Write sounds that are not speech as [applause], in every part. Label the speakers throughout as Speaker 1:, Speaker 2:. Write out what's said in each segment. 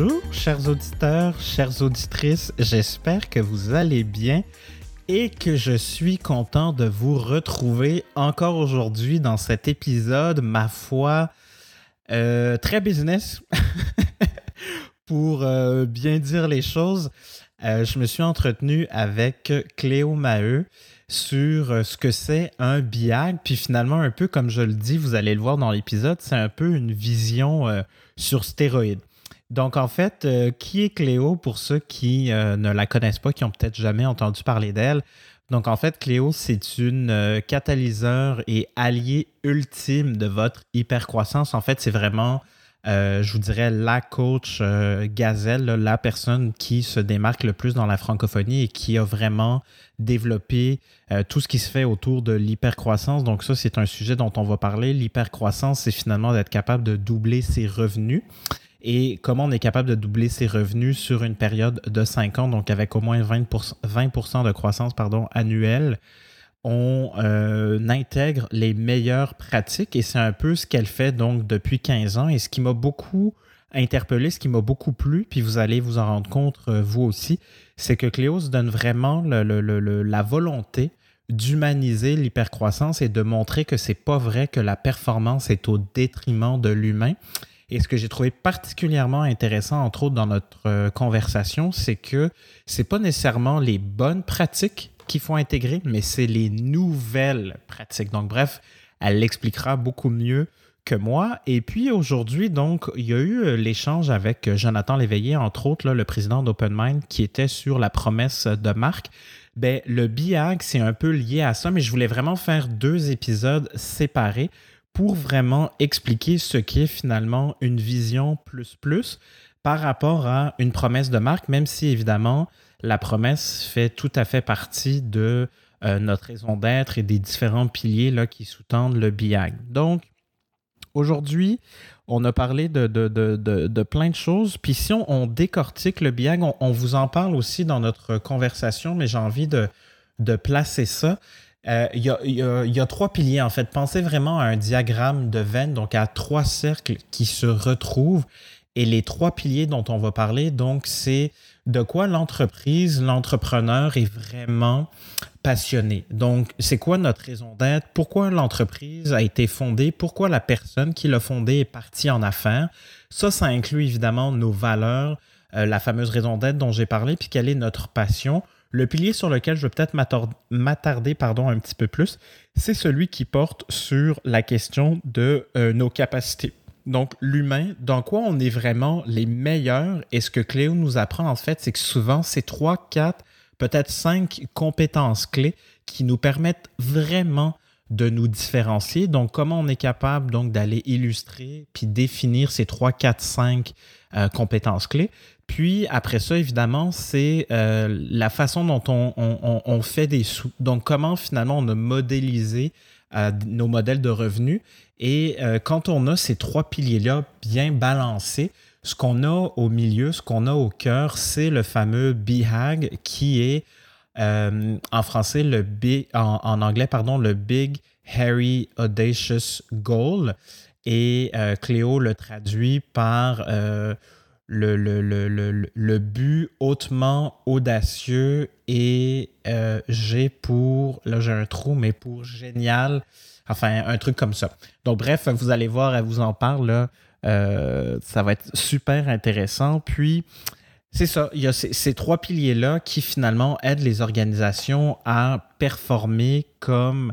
Speaker 1: Bonjour, chers auditeurs, chères auditrices, j'espère que vous allez bien et que je suis content de vous retrouver encore aujourd'hui dans cet épisode, ma foi, euh, très business, [laughs] pour euh, bien dire les choses. Euh, je me suis entretenu avec Cléo Maheu sur ce que c'est un BIAG. Puis finalement, un peu comme je le dis, vous allez le voir dans l'épisode, c'est un peu une vision sur stéroïdes. Donc, en fait, euh, qui est Cléo pour ceux qui euh, ne la connaissent pas, qui ont peut-être jamais entendu parler d'elle? Donc, en fait, Cléo, c'est une euh, catalyseur et allié ultime de votre hypercroissance. En fait, c'est vraiment, je vous dirais, la coach gazelle, la personne qui se démarque le plus dans la francophonie et qui a vraiment développé tout ce qui se fait autour de l'hypercroissance. Donc, ça, c'est un sujet dont on va parler. L'hypercroissance, c'est finalement d'être capable de doubler ses revenus et comment on est capable de doubler ses revenus sur une période de 5 ans, donc avec au moins 20%, 20 de croissance annuelle. On euh, intègre les meilleures pratiques et c'est un peu ce qu'elle fait donc depuis 15 ans et ce qui m'a beaucoup interpellé, ce qui m'a beaucoup plu, puis vous allez vous en rendre compte euh, vous aussi, c'est que Cléos donne vraiment la volonté d'humaniser l'hypercroissance et de montrer que c'est pas vrai que la performance est au détriment de l'humain et ce que j'ai trouvé particulièrement intéressant, entre autres dans notre euh, conversation, c'est que c'est pas nécessairement les bonnes pratiques qu'il faut intégrer, mais c'est les nouvelles pratiques. Donc, bref, elle l'expliquera beaucoup mieux que moi. Et puis aujourd'hui, donc, il y a eu euh, l'échange avec euh, Jonathan Léveillé, entre autres, le président d'OpenMind, qui était sur la promesse de marque. Ben, le BIAG, c'est un peu lié à ça, mais je voulais vraiment faire deux épisodes séparés pour vraiment expliquer ce qu'est finalement une vision plus plus par rapport à une promesse de marque, même si évidemment la promesse fait tout à fait partie de euh, notre raison d'être et des différents piliers là, qui sous-tendent le BIAG. Donc, aujourd'hui, on a parlé de, de, plein de choses. Puis si on, décortique le BIAG, on, vous en parle aussi dans notre conversation, mais j'ai envie de, placer ça. Euh, il y, a, trois piliers, en fait. Pensez vraiment à un diagramme de veine, donc à trois cercles qui se retrouvent. Et les trois piliers dont on va parler, donc, c'est de quoi l'entreprise, l'entrepreneur est vraiment passionné. Donc, c'est quoi notre raison d'être? Pourquoi l'entreprise a été fondée? Pourquoi la personne qui l'a fondée est partie en affaires? Ça, ça inclut évidemment nos valeurs, euh, la fameuse raison d'être dont j'ai parlé, puis quelle est notre passion. Le pilier sur lequel je veux peut-être m'attarder pardon, un petit peu plus, c'est celui qui porte sur la question de euh, nos capacités. Donc, l'humain, dans quoi on est vraiment les meilleurs? Et ce que Cléo nous apprend en fait, c'est que souvent, c'est trois, quatre, peut-être cinq compétences clés qui nous permettent vraiment de nous différencier. Donc, comment on est capable donc d'aller illustrer puis définir ces trois, quatre, cinq euh, compétences clés? Puis après ça, évidemment, c'est euh, la façon dont on, fait des sous. Donc, comment finalement on a modélisé euh, nos modèles de revenus. Et euh, quand on a ces trois piliers-là bien balancés, ce qu'on a au milieu, ce qu'on a au cœur, c'est le fameux BHAG qui est en français, le en, en, anglais, pardon, le Big Hairy Audacious Goal. Et Cléo le traduit par le, but hautement audacieux et euh, j'ai pour, là j'ai un trou, mais pour génial, enfin un truc comme ça. Donc bref, vous allez voir, elle vous en parle, euh, ça va être super intéressant. Puis, c'est ça, il y a ces trois piliers-là qui finalement aident les organisations à performer comme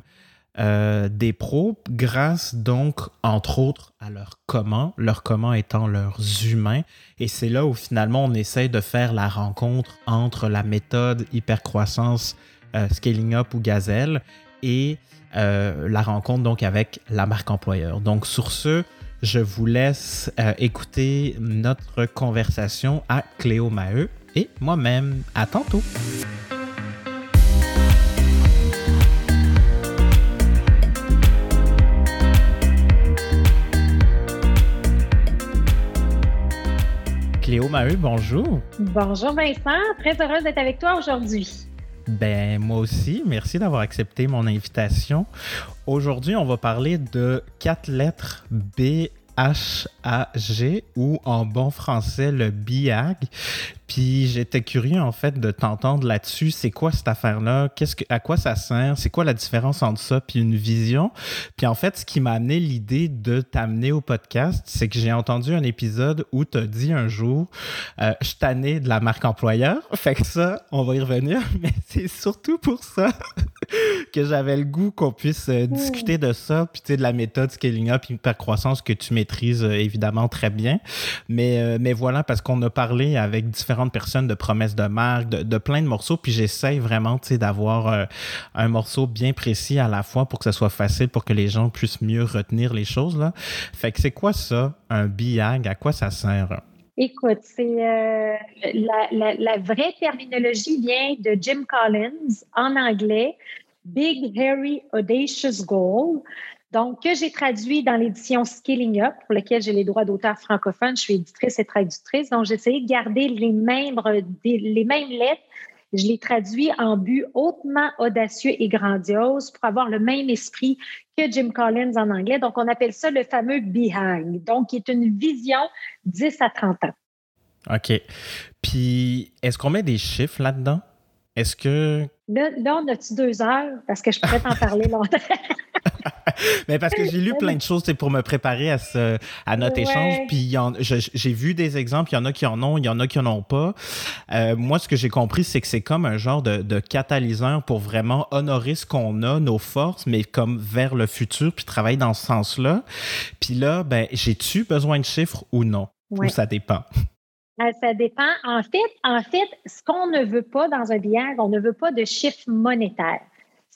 Speaker 1: euh, des pros grâce donc, entre autres, à leur comment, leur comment étant leurs humains. Et c'est là où finalement on essaie de faire la rencontre entre la méthode hypercroissance euh, Scaling Up ou Gazelle et euh, la rencontre donc avec la marque employeur. Donc sur ce, je vous laisse écouter notre conversation à Cléo Maheu et moi-même. À tantôt! Maheu, bonjour.
Speaker 2: Bonjour Vincent, très heureuse d'être avec toi aujourd'hui.
Speaker 1: Ben, moi aussi, merci d'avoir accepté mon invitation. Aujourd'hui, on va parler de quatre lettres B H-A-G ou en bon français le BIAG. Puis j'étais curieux en fait de t'entendre là-dessus. C'est quoi cette affaire-là? Qu'est-ce que, à quoi ça sert? C'est quoi la différence entre ça puis une vision? Puis en fait, ce qui m'a amené l'idée de t'amener au podcast, c'est que j'ai entendu un épisode où tu as dit un jour euh, Je t'année de la marque employeur. [laughs] Fait que ça, on va y revenir, [laughs] mais c'est surtout pour ça [laughs] que j'avais le goût qu'on puisse euh, discuter de ça, puis tu sais, de la méthode scaling up, hypercroissance que tu maîtrises euh, évidemment très bien. Mais, euh, mais voilà, parce qu'on a parlé avec différentes personnes de promesses de marque, de, plein de morceaux, puis j'essaye vraiment, d'avoir un morceau bien précis à la fois pour que ce soit facile, pour que les gens puissent mieux retenir les choses, là. Fait que c'est quoi ça, un BIAG? À quoi ça sert?
Speaker 2: Écoute, c'est la, la, vraie terminologie vient de Jim Collins en anglais. Big, Hairy, Audacious Goal. Donc, que j'ai traduit dans l'édition Scaling Up, pour laquelle j'ai les droits d'auteur francophone. Je suis éditrice et traductrice. Donc, j'ai essayé de garder les mêmes, les mêmes lettres. Je les traduis en but hautement audacieux et grandiose pour avoir le même esprit que Jim Collins en anglais. Donc, on appelle ça le fameux behind. Donc, qui est une vision 10 à 30 ans.
Speaker 1: OK. Puis, est-ce qu'on met des chiffres là-dedans? Est-ce que.
Speaker 2: Là, on a-tu deux heures? Parce que je pourrais t'en parler [laughs] longtemps. [laughs]
Speaker 1: Mais parce que j'ai lu [laughs] plein de choses pour me préparer à, ce, à notre échange. Puis j'ai vu des exemples. Il y en a qui en ont, il y en a qui en ont pas. Euh, moi, ce que j'ai compris, c'est que c'est comme un genre de, de, catalyseur pour vraiment honorer ce qu'on a, nos forces, mais comme vers le futur, puis travailler dans ce sens-là. Puis là, ben, j'ai-tu besoin de chiffres ou non? Ou ça dépend?
Speaker 2: Euh, ça dépend. En fait, en fait, ce qu'on ne veut pas dans un billard, on ne veut pas de chiffre monétaire.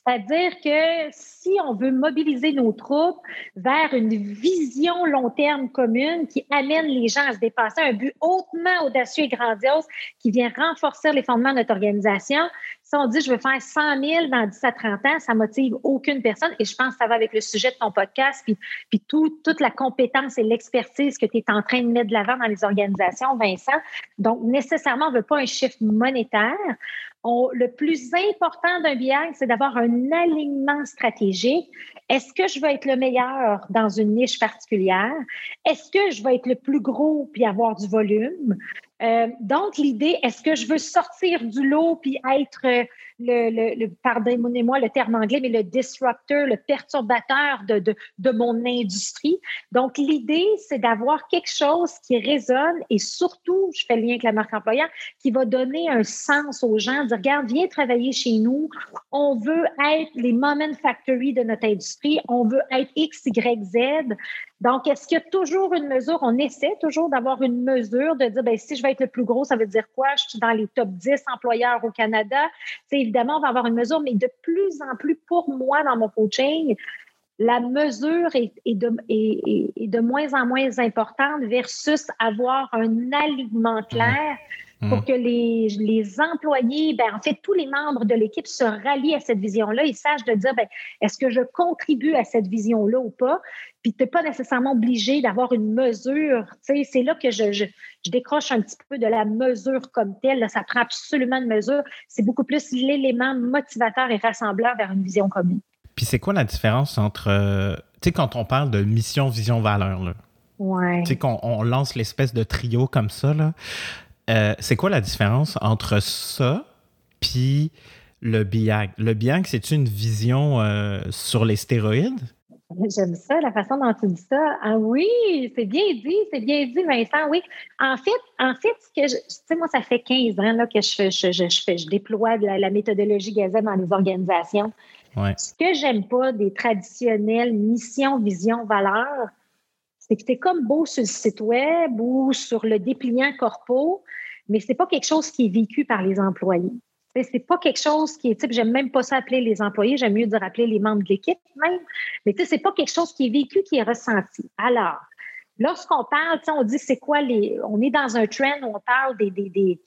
Speaker 2: C'est-à-dire que si on veut mobiliser nos troupes vers une vision long terme commune qui amène les gens à se dépasser, un but hautement audacieux et grandiose qui vient renforcer les fondements de notre organisation, si on dit je veux faire 100 000 dans 10 à 30 ans, ça motive aucune personne. Et je pense que ça va avec le sujet de ton podcast, puis, puis toute la compétence et l'expertise que tu es en train de mettre de l'avant dans les organisations, Vincent. Donc, nécessairement, on ne veut pas un chiffre monétaire le plus important d'un BIAG, c'est d'avoir un alignement stratégique. Est-ce que je veux être le meilleur dans une niche particulière? Est-ce que je veux être le plus gros puis avoir du volume? Euh, donc, l'idée, est-ce que je veux sortir du lot puis être le, le, pardonnez-moi le terme anglais, mais le disrupteur, le perturbateur de, de, de mon industrie? Donc, l'idée, c'est d'avoir quelque chose qui résonne et surtout, je fais le lien avec la marque employeur, qui va donner un sens aux gens, dire, regarde, viens travailler chez nous. On veut être les moment factory de notre industrie. On veut être X, Y, Z. Donc, est-ce qu'il y a toujours une mesure? On essaie toujours d'avoir une mesure de dire, ben, si je vais être le plus gros, ça veut dire quoi? Je suis dans les top 10 employeurs au Canada. C'est évidemment, on va avoir une mesure, mais de plus en plus, pour moi, dans mon coaching, la mesure est, de, est, de, moins en moins importante versus avoir un alignement clair pour mmh. que les, les employés, ben, en fait, tous les membres de l'équipe se rallient à cette vision-là et sachent de dire, ben, est-ce que je contribue à cette vision-là ou pas? Puis tu n'es pas nécessairement obligé d'avoir une mesure. C'est là que je, je, décroche un petit peu de la mesure comme telle. Là, ça prend absolument une mesure. C'est beaucoup plus l'élément motivateur et rassembleur vers une vision commune.
Speaker 1: Puis c'est quoi la différence entre, euh, tu sais, quand on parle de mission, vision, valeur, là?
Speaker 2: Ouais.
Speaker 1: Tu sais, qu'on on lance l'espèce de trio comme ça, là. Euh, c'est quoi la différence entre ça puis le BIAG? Le BIAG, c'est une vision euh, sur les stéroïdes?
Speaker 2: J'aime ça, la façon dont tu dis ça. Ah oui, c'est bien dit, c'est bien dit, Vincent. Oui. En fait, en fait, ce que je, tu sais, moi, ça fait 15 ans là, que je, fais, je, je, fais, je déploie la, méthodologie Gazette dans les organisations. Ce que j'aime pas des traditionnelles missions, vision, valeurs, c'est comme beau sur le site web ou sur le dépliant corpo, mais c'est pas quelque chose qui est vécu par les employés. C'est pas quelque chose qui est type, j'aime même pas ça appeler les employés, j'aime mieux dire appeler les membres de l'équipe même, mais tu sais, pas quelque chose qui est vécu, qui est ressenti. Alors, lorsqu'on parle, on dit c'est quoi les. On est dans un trend où on parle des, des, des,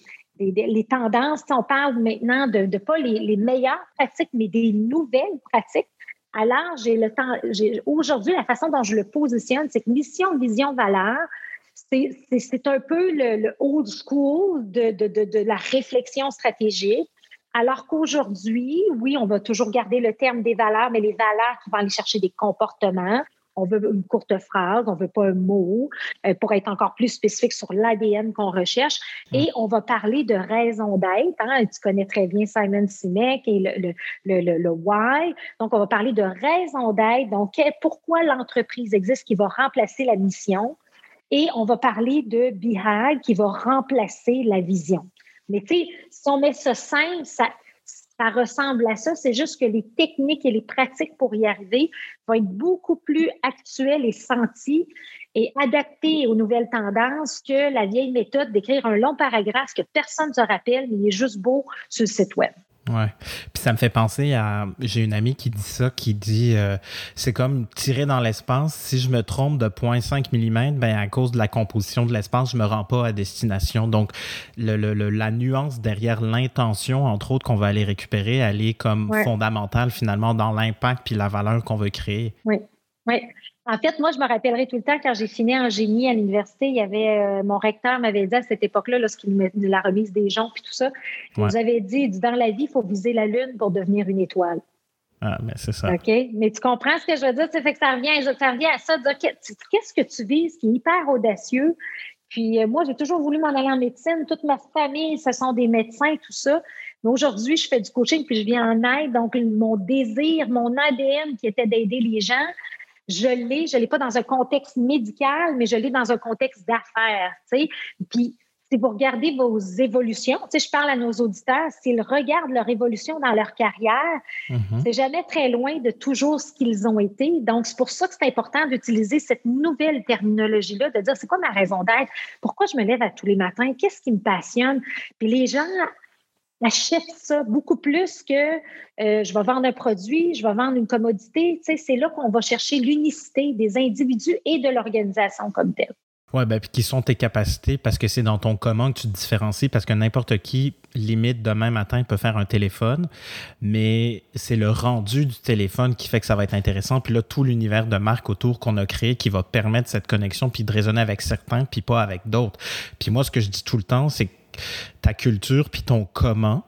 Speaker 2: des les tendances, on parle maintenant de, de pas les, les, meilleures pratiques, mais des nouvelles pratiques. Alors, j'ai le temps, aujourd'hui, la façon dont je le positionne, c'est que mission, vision, valeur, c'est un peu le, old school de, de, de, de, la réflexion stratégique. Alors qu'aujourd'hui, oui, on va toujours garder le terme des valeurs, mais les valeurs qui vont aller chercher des comportements. On veut une courte phrase, on veut pas un mot, euh, pour être encore plus spécifique sur l'ADN qu'on recherche. Et on va parler de raison d'être. Hein. Tu connais très bien Simon Sinek et le, le, le, le, why. Donc, on va parler de raison d'être. Donc, pourquoi l'entreprise existe qui va remplacer la mission. Et on va parler de BHAG qui va remplacer la vision. Mais tu sais, si on met ça simple, ça, ressemble à ça. C'est juste que les techniques et les pratiques pour y arriver vont être beaucoup plus actuelles et senties et adaptées aux nouvelles tendances que la vieille méthode d'écrire un long paragraphe que personne ne se rappelle, mais il est juste beau sur le site web.
Speaker 1: Ouais. Puis ça me fait penser à. J'ai une amie qui dit ça, qui dit euh, c'est comme tirer dans l'espace. Si je me trompe de 0.5 mm, ben à cause de la composition de l'espace, je me rends pas à destination. Donc, le, le, la nuance derrière l'intention, entre autres, qu'on va aller récupérer, elle est comme fondamentale finalement dans l'impact puis la valeur qu'on veut créer.
Speaker 2: Oui. Oui. En fait, moi, je me rappellerai tout le temps quand j'ai fini en génie à l'université, il y avait euh, mon recteur m'avait dit à cette époque-là, lorsqu'il nous la remise des gens puis tout ça, il nous avait dit, dans la vie, il faut viser la lune pour devenir une étoile.
Speaker 1: Ah, mais c'est ça.
Speaker 2: OK? Mais tu comprends ce que je veux dire? Ça fait que ça revient, ça revient à ça, de dire qu'est-ce que tu vises qui est hyper audacieux? Puis euh, moi, j'ai toujours voulu m'en aller en médecine. Toute ma famille, ce sont des médecins, tout ça. Mais aujourd'hui, je fais du coaching puis je viens en aide. Donc, mon désir, mon ADN qui était d'aider les gens, je l'ai, je l'ai pas dans un contexte médical, mais je l'ai dans un contexte d'affaires, tu sais. Puis, si vous regardez vos évolutions, tu sais, je parle à nos auditeurs, s'ils regardent leur évolution dans leur carrière, mm-hmm. c'est jamais très loin de toujours ce qu'ils ont été. Donc, c'est pour ça que c'est important d'utiliser cette nouvelle terminologie-là, de dire c'est quoi ma raison d'être, pourquoi je me lève à tous les matins, qu'est-ce qui me passionne? Puis les gens achète ça beaucoup plus que euh, je vais vendre un produit, je vais vendre une commodité. C'est là qu'on va chercher l'unicité des individus et de l'organisation comme telle.
Speaker 1: Oui, ben, puis qui sont tes capacités parce que c'est dans ton comment que tu te différencies parce que n'importe qui, limite demain matin, peut faire un téléphone, mais c'est le rendu du téléphone qui fait que ça va être intéressant. Puis là, tout l'univers de marque autour qu'on a créé qui va permettre cette connexion puis de raisonner avec certains puis pas avec d'autres. Puis moi, ce que je dis tout le temps, c'est que ta culture puis ton comment,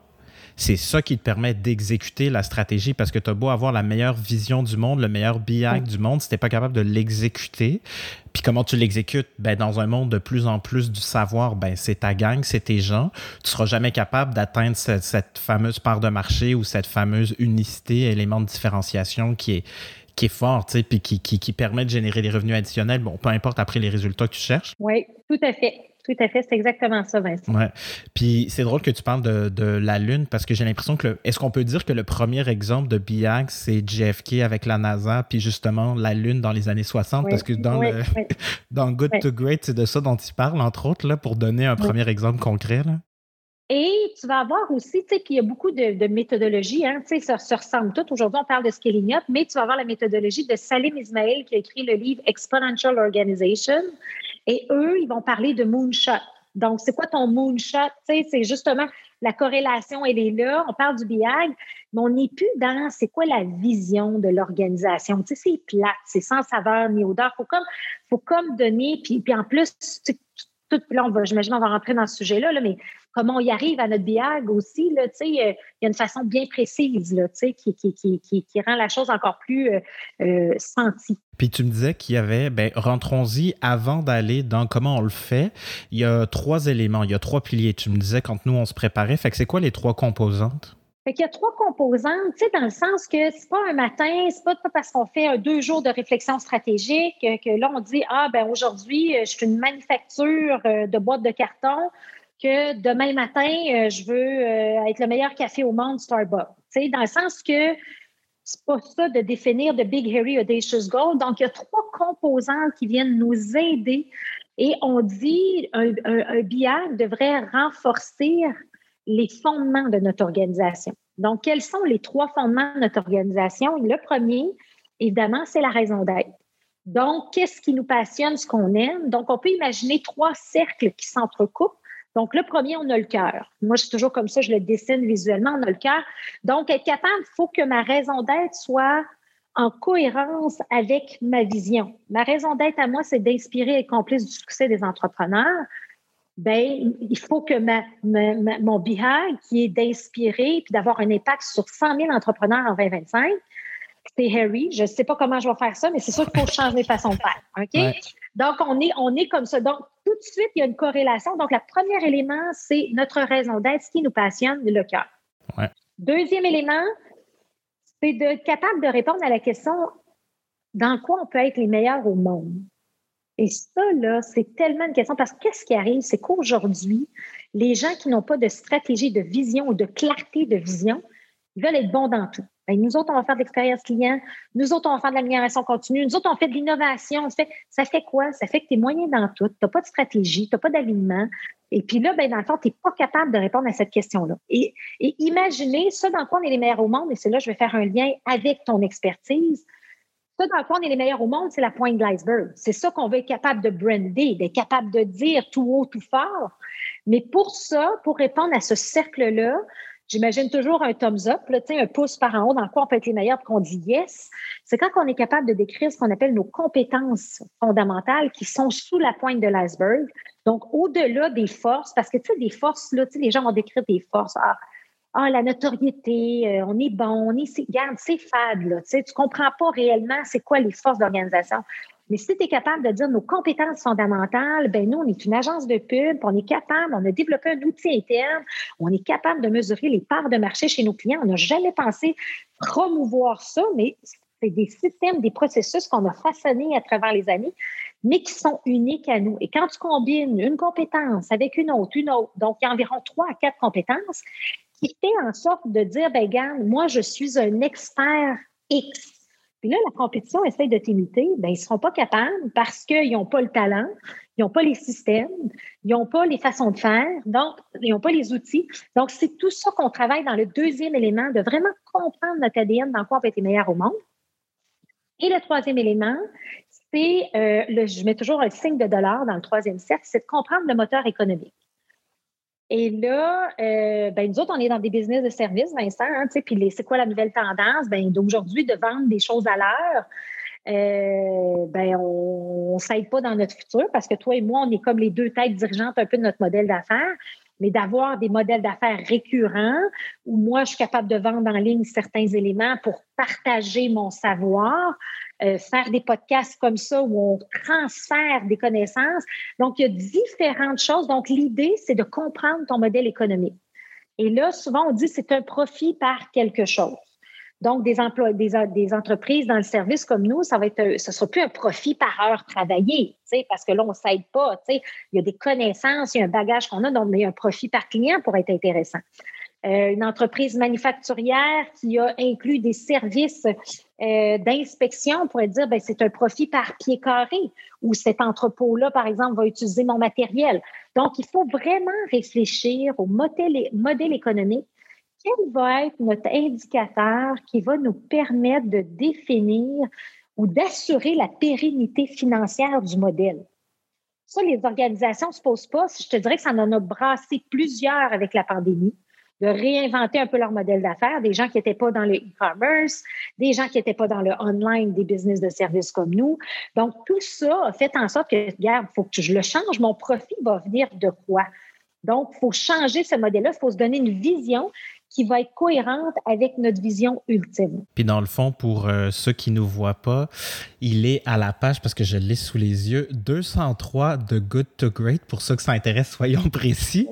Speaker 1: c'est ça qui te permet d'exécuter la stratégie parce que tu as beau avoir la meilleure vision du monde, le meilleur BI du monde, si tu pas capable de l'exécuter, puis comment tu l'exécutes? Ben, dans un monde de plus en plus du savoir, ben, c'est ta gang, c'est tes gens. Tu seras jamais capable d'atteindre cette, fameuse part de marché ou cette fameuse unicité, élément de différenciation qui est, qui est fort, puis qui, qui, qui permet de générer des revenus additionnels, bon, peu importe après les résultats que tu cherches.
Speaker 2: Oui, tout à fait. Tout à fait, c'est exactement ça, Vincent.
Speaker 1: Ouais. Puis c'est drôle que tu parles de, de la Lune parce que j'ai l'impression que. Est-ce qu'on peut dire que le premier exemple de BIAC, c'est JFK avec la NASA, puis justement la Lune dans les années 60? Parce que dans, le, [laughs] dans Good to Great, c'est de ça dont tu parles, entre autres, là, pour donner un premier exemple concret. Là.
Speaker 2: Et tu vas avoir aussi, tu sais, puis il y a beaucoup de, de méthodologies, hein, tu sais, ça se ressemble tout. Aujourd'hui, on parle de scaling up, mais tu vas avoir la méthodologie de Salim Ismail qui a écrit le livre Exponential Organization. Et eux, ils vont parler de moonshot. Donc, c'est quoi ton moonshot? C'est justement la corrélation, elle est là. On parle du BIAG, mais on n'est plus dans c'est quoi la vision de l'organisation. Tu sais, c'est plate, c'est sans saveur ni odeur. Il faut comme, faut comme donner, puis, puis en plus, tout, là, on va, j'imagine, on va rentrer dans ce sujet-là, là, mais comment on y arrive à notre BIAG aussi, là, tu sais, euh, il y a une façon bien précise, là, tu sais, qui, qui, qui, qui, rend la chose encore plus euh, euh, sentie.
Speaker 1: Puis tu me disais qu'il y avait, ben, rentrons-y avant d'aller dans comment on le fait. Il y a trois éléments, il y a trois piliers. Tu me disais quand nous on se préparait. Fait que c'est quoi les trois composantes?
Speaker 2: Fait qu'il y a trois composantes, tu sais, dans le sens que c'est pas un matin, c'est pas parce qu'on fait un deux jours de réflexion stratégique que là on dit ah ben aujourd'hui je suis une manufacture de boîtes de carton que demain matin je veux être le meilleur café au monde Starbucks. Dans le sens que c'est pas ça de définir de Big Hairy Audacious Goal. Donc, il y a trois composantes qui viennent nous aider. Et on dit un, un, BIAC devrait renforcer les fondements de notre organisation. Donc, quels sont les trois fondements de notre organisation? Le premier, évidemment, c'est la raison d'être. Donc, qu'est-ce qui nous passionne, ce qu'on aime? Donc, on peut imaginer trois cercles qui s'entrecoupent. Donc, le premier, on a le cœur. Moi, c'est toujours comme ça, je le dessine visuellement, on a le cœur. Donc, être capable, il faut que ma raison d'être soit en cohérence avec ma vision. Ma raison d'être à moi, c'est d'inspirer et complice du succès des entrepreneurs. Ben, il faut que mon BIHAG, qui est d'inspirer puis d'avoir un impact sur 100 000 entrepreneurs en 2025, c'est Harry. Je ne sais pas comment je vais faire ça, mais c'est sûr qu'il faut changer mes façons de faire. OK? Donc, on est, on est comme ça. Donc, tout de suite, il y a une corrélation. Donc, le premier élément, c'est notre raison d'être, ce qui nous passionne, le cœur. Deuxième élément, c'est d'être capable de répondre à la question dans quoi on peut être les meilleurs au monde? Et ça, là, c'est tellement une question parce que qu'est-ce qui arrive, c'est qu'aujourd'hui, les gens qui n'ont pas de stratégie de vision ou de clarté de vision, ils veulent être bons dans tout. Ben, nous autres, on va faire de l'expérience client. Nous autres, on va faire de l'amélioration continue. Nous autres, on fait de l'innovation. Ça fait quoi? Ça fait que tu es moyen dans tout. Tu n'as pas de stratégie, tu n'as pas d'alignement. Et puis là, ben, dans le fond, tu n'es pas capable de répondre à cette question-là. Et, et imaginez ça dans quoi on est les meilleurs au monde, et c'est là que je vais faire un lien avec ton expertise. Ça, dans fond, on est les meilleurs au monde, c'est la pointe de l'iceberg. C'est ça qu'on veut être capable de brander, d'être capable de dire tout haut, tout fort. Mais pour ça, pour répondre à ce cercle-là, J'imagine toujours un thumbs up, un pouce par en haut dans quoi on peut être les meilleurs qu'on dit yes. C'est quand on est capable de décrire ce qu'on appelle nos compétences fondamentales qui sont sous la pointe de l'iceberg. Donc, au-delà des forces, parce que tu sais, des forces, là, les gens vont décrire des forces. Ah, ah la notoriété, euh, on est bon, on est, regarde, c'est fade, là, tu sais, tu comprends pas réellement c'est quoi les forces d'organisation. Mais si tu es capable de dire nos compétences fondamentales, ben nous, on est une agence de pub, on est capable, on a développé un outil interne, on est capable de mesurer les parts de marché chez nos clients. On n'a jamais pensé promouvoir ça, mais c'est des systèmes, des processus qu'on a façonnés à travers les années, mais qui sont uniques à nous. Et quand tu combines une compétence avec une autre, une autre, donc il y a environ trois à quatre compétences, qui fait en sorte de dire, ben regarde, moi, je suis un expert X puis là, la compétition essaye de t'imiter, ben, ils ne seront pas capables parce qu'ils n'ont pas le talent, ils n'ont pas les systèmes, ils n'ont pas les façons de faire, donc ils n'ont pas les outils. Donc, c'est tout ça qu'on travaille dans le deuxième élément, de vraiment comprendre notre ADN dans quoi on peut être meilleur au monde. Et le troisième élément, c'est, euh, je mets toujours un signe de dollar dans le troisième cercle, c'est de comprendre le moteur économique. Et là, euh, ben, nous autres, on est dans des business de services, Vincent, hein, puis c'est quoi la nouvelle tendance? Ben, d'aujourd'hui, de vendre des choses à l'heure, euh, ben, on ne s'aide pas dans notre futur parce que toi et moi, on est comme les deux têtes dirigeantes un peu de notre modèle d'affaires mais d'avoir des modèles d'affaires récurrents où moi, je suis capable de vendre en ligne certains éléments pour partager mon savoir, euh, faire des podcasts comme ça où on transfère des connaissances. Donc, il y a différentes choses. Donc, l'idée, c'est de comprendre ton modèle économique. Et là, souvent, on dit c'est un profit par quelque chose. Donc, des, emplois, des, entreprises dans le service comme nous, ça va être, sera plus un profit par heure travaillée, parce que là, on ne s'aide pas. Il y a des connaissances, il y a un bagage qu'on a, donc un profit par client pour être intéressant. Euh, une entreprise manufacturière qui a inclus des services euh, d'inspection pourrait dire ben, c'est un profit par pied carré ou cet entrepôt-là, par exemple, va utiliser mon matériel. Donc, il faut vraiment réfléchir au modèle économique quel va être notre indicateur qui va nous permettre de définir ou d'assurer la pérennité financière du modèle? Ça, les organisations ne se posent pas. Je te dirais que ça en a brassé plusieurs avec la pandémie, de réinventer un peu leur modèle d'affaires, des gens qui n'étaient pas dans le e-commerce, des gens qui n'étaient pas dans le online, des business de services comme nous. Donc, tout ça a fait en sorte que, regarde, il faut que je le change, mon profit va venir de quoi? Donc, il faut changer ce modèle-là, il faut se donner une vision qui va être cohérente avec notre vision ultime.
Speaker 1: Puis dans le fond, pour euh, ceux qui ne nous voient pas, il est à la page, parce que je l'ai sous les yeux, 203 de Good to Great. Pour ceux que ça intéresse, soyons [laughs] précis.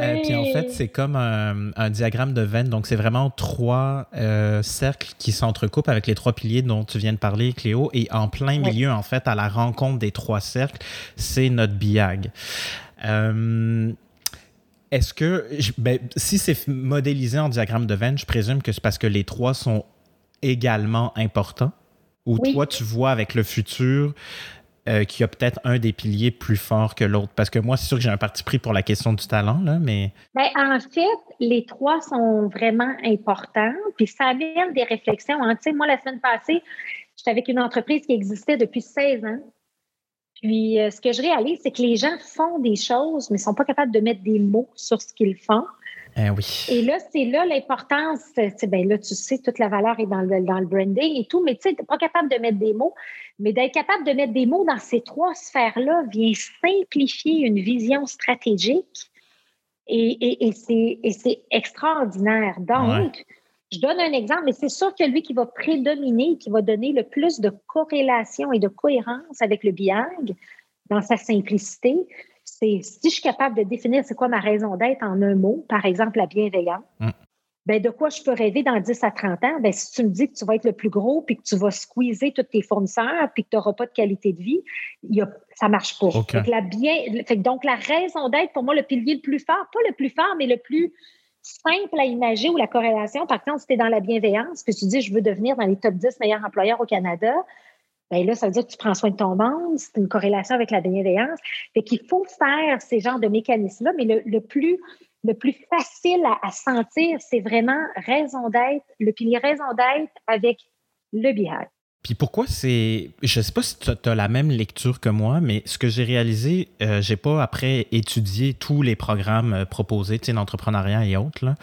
Speaker 1: Euh, puis en fait, c'est comme un, diagramme de veine. Donc c'est vraiment trois euh, cercles qui s'entrecoupent avec les trois piliers dont tu viens de parler, Cléo. Et en plein milieu, en fait, à la rencontre des trois cercles, c'est notre BIAG. Est-ce que, ben, si c'est modélisé en diagramme de veine, je présume que c'est parce que les trois sont également importants? Ou toi, tu vois avec le futur euh, qu'il y a peut-être un des piliers plus fort que l'autre? Parce que moi, c'est sûr que j'ai un parti pris pour la question du talent, là, mais...
Speaker 2: Ben, en fait, les trois sont vraiment importants. Puis ça amène des réflexions. Hein. Tu sais, moi, la semaine passée, j'étais avec une entreprise qui existait depuis 16 ans. Puis, euh, ce que je réalise, c'est que les gens font des choses, mais ne sont pas capables de mettre des mots sur ce qu'ils font.
Speaker 1: Eh oui.
Speaker 2: Et là, c'est là l'importance. Ben là, tu sais, toute la valeur est dans le, dans le branding et tout, mais tu sais, tu n'es pas capable de mettre des mots. Mais d'être capable de mettre des mots dans ces trois sphères-là vient simplifier une vision stratégique et, et, et c'est extraordinaire. Donc, Je donne un exemple, mais c'est sûr que lui qui va prédominer, qui va donner le plus de corrélation et de cohérence avec le BIAG dans sa simplicité, c'est si je suis capable de définir c'est quoi ma raison d'être en un mot, par exemple la bienveillance, mm. ben de quoi je peux rêver dans 10 à 30 ans? Ben, si tu me dis que tu vas être le plus gros, puis que tu vas squeezer tous tes fournisseurs, puis que tu n'auras pas de qualité de vie, y a, ça ne marche pas. la bien, donc, la raison d'être, pour moi, le pilier le plus fort, pas le plus fort, mais le plus simple à imaginer ou la corrélation, par exemple, si tu es dans la bienveillance, puis tu dis je veux devenir dans les top 10 meilleurs employeurs au Canada, bien là, ça veut dire que tu prends soin de ton monde, c'est une corrélation avec la bienveillance. Fait qu'il faut faire ces genres de mécanismes-là, mais le, plus, le plus facile à, sentir, c'est vraiment raison d'être, le pilier raison d'être avec le biais.
Speaker 1: Puis pourquoi c'est. Je sais pas si tu as la même lecture que moi, mais ce que j'ai réalisé, euh, j'ai pas après étudié tous les programmes euh, proposés, tu sais, d'entrepreneuriat et autres, là.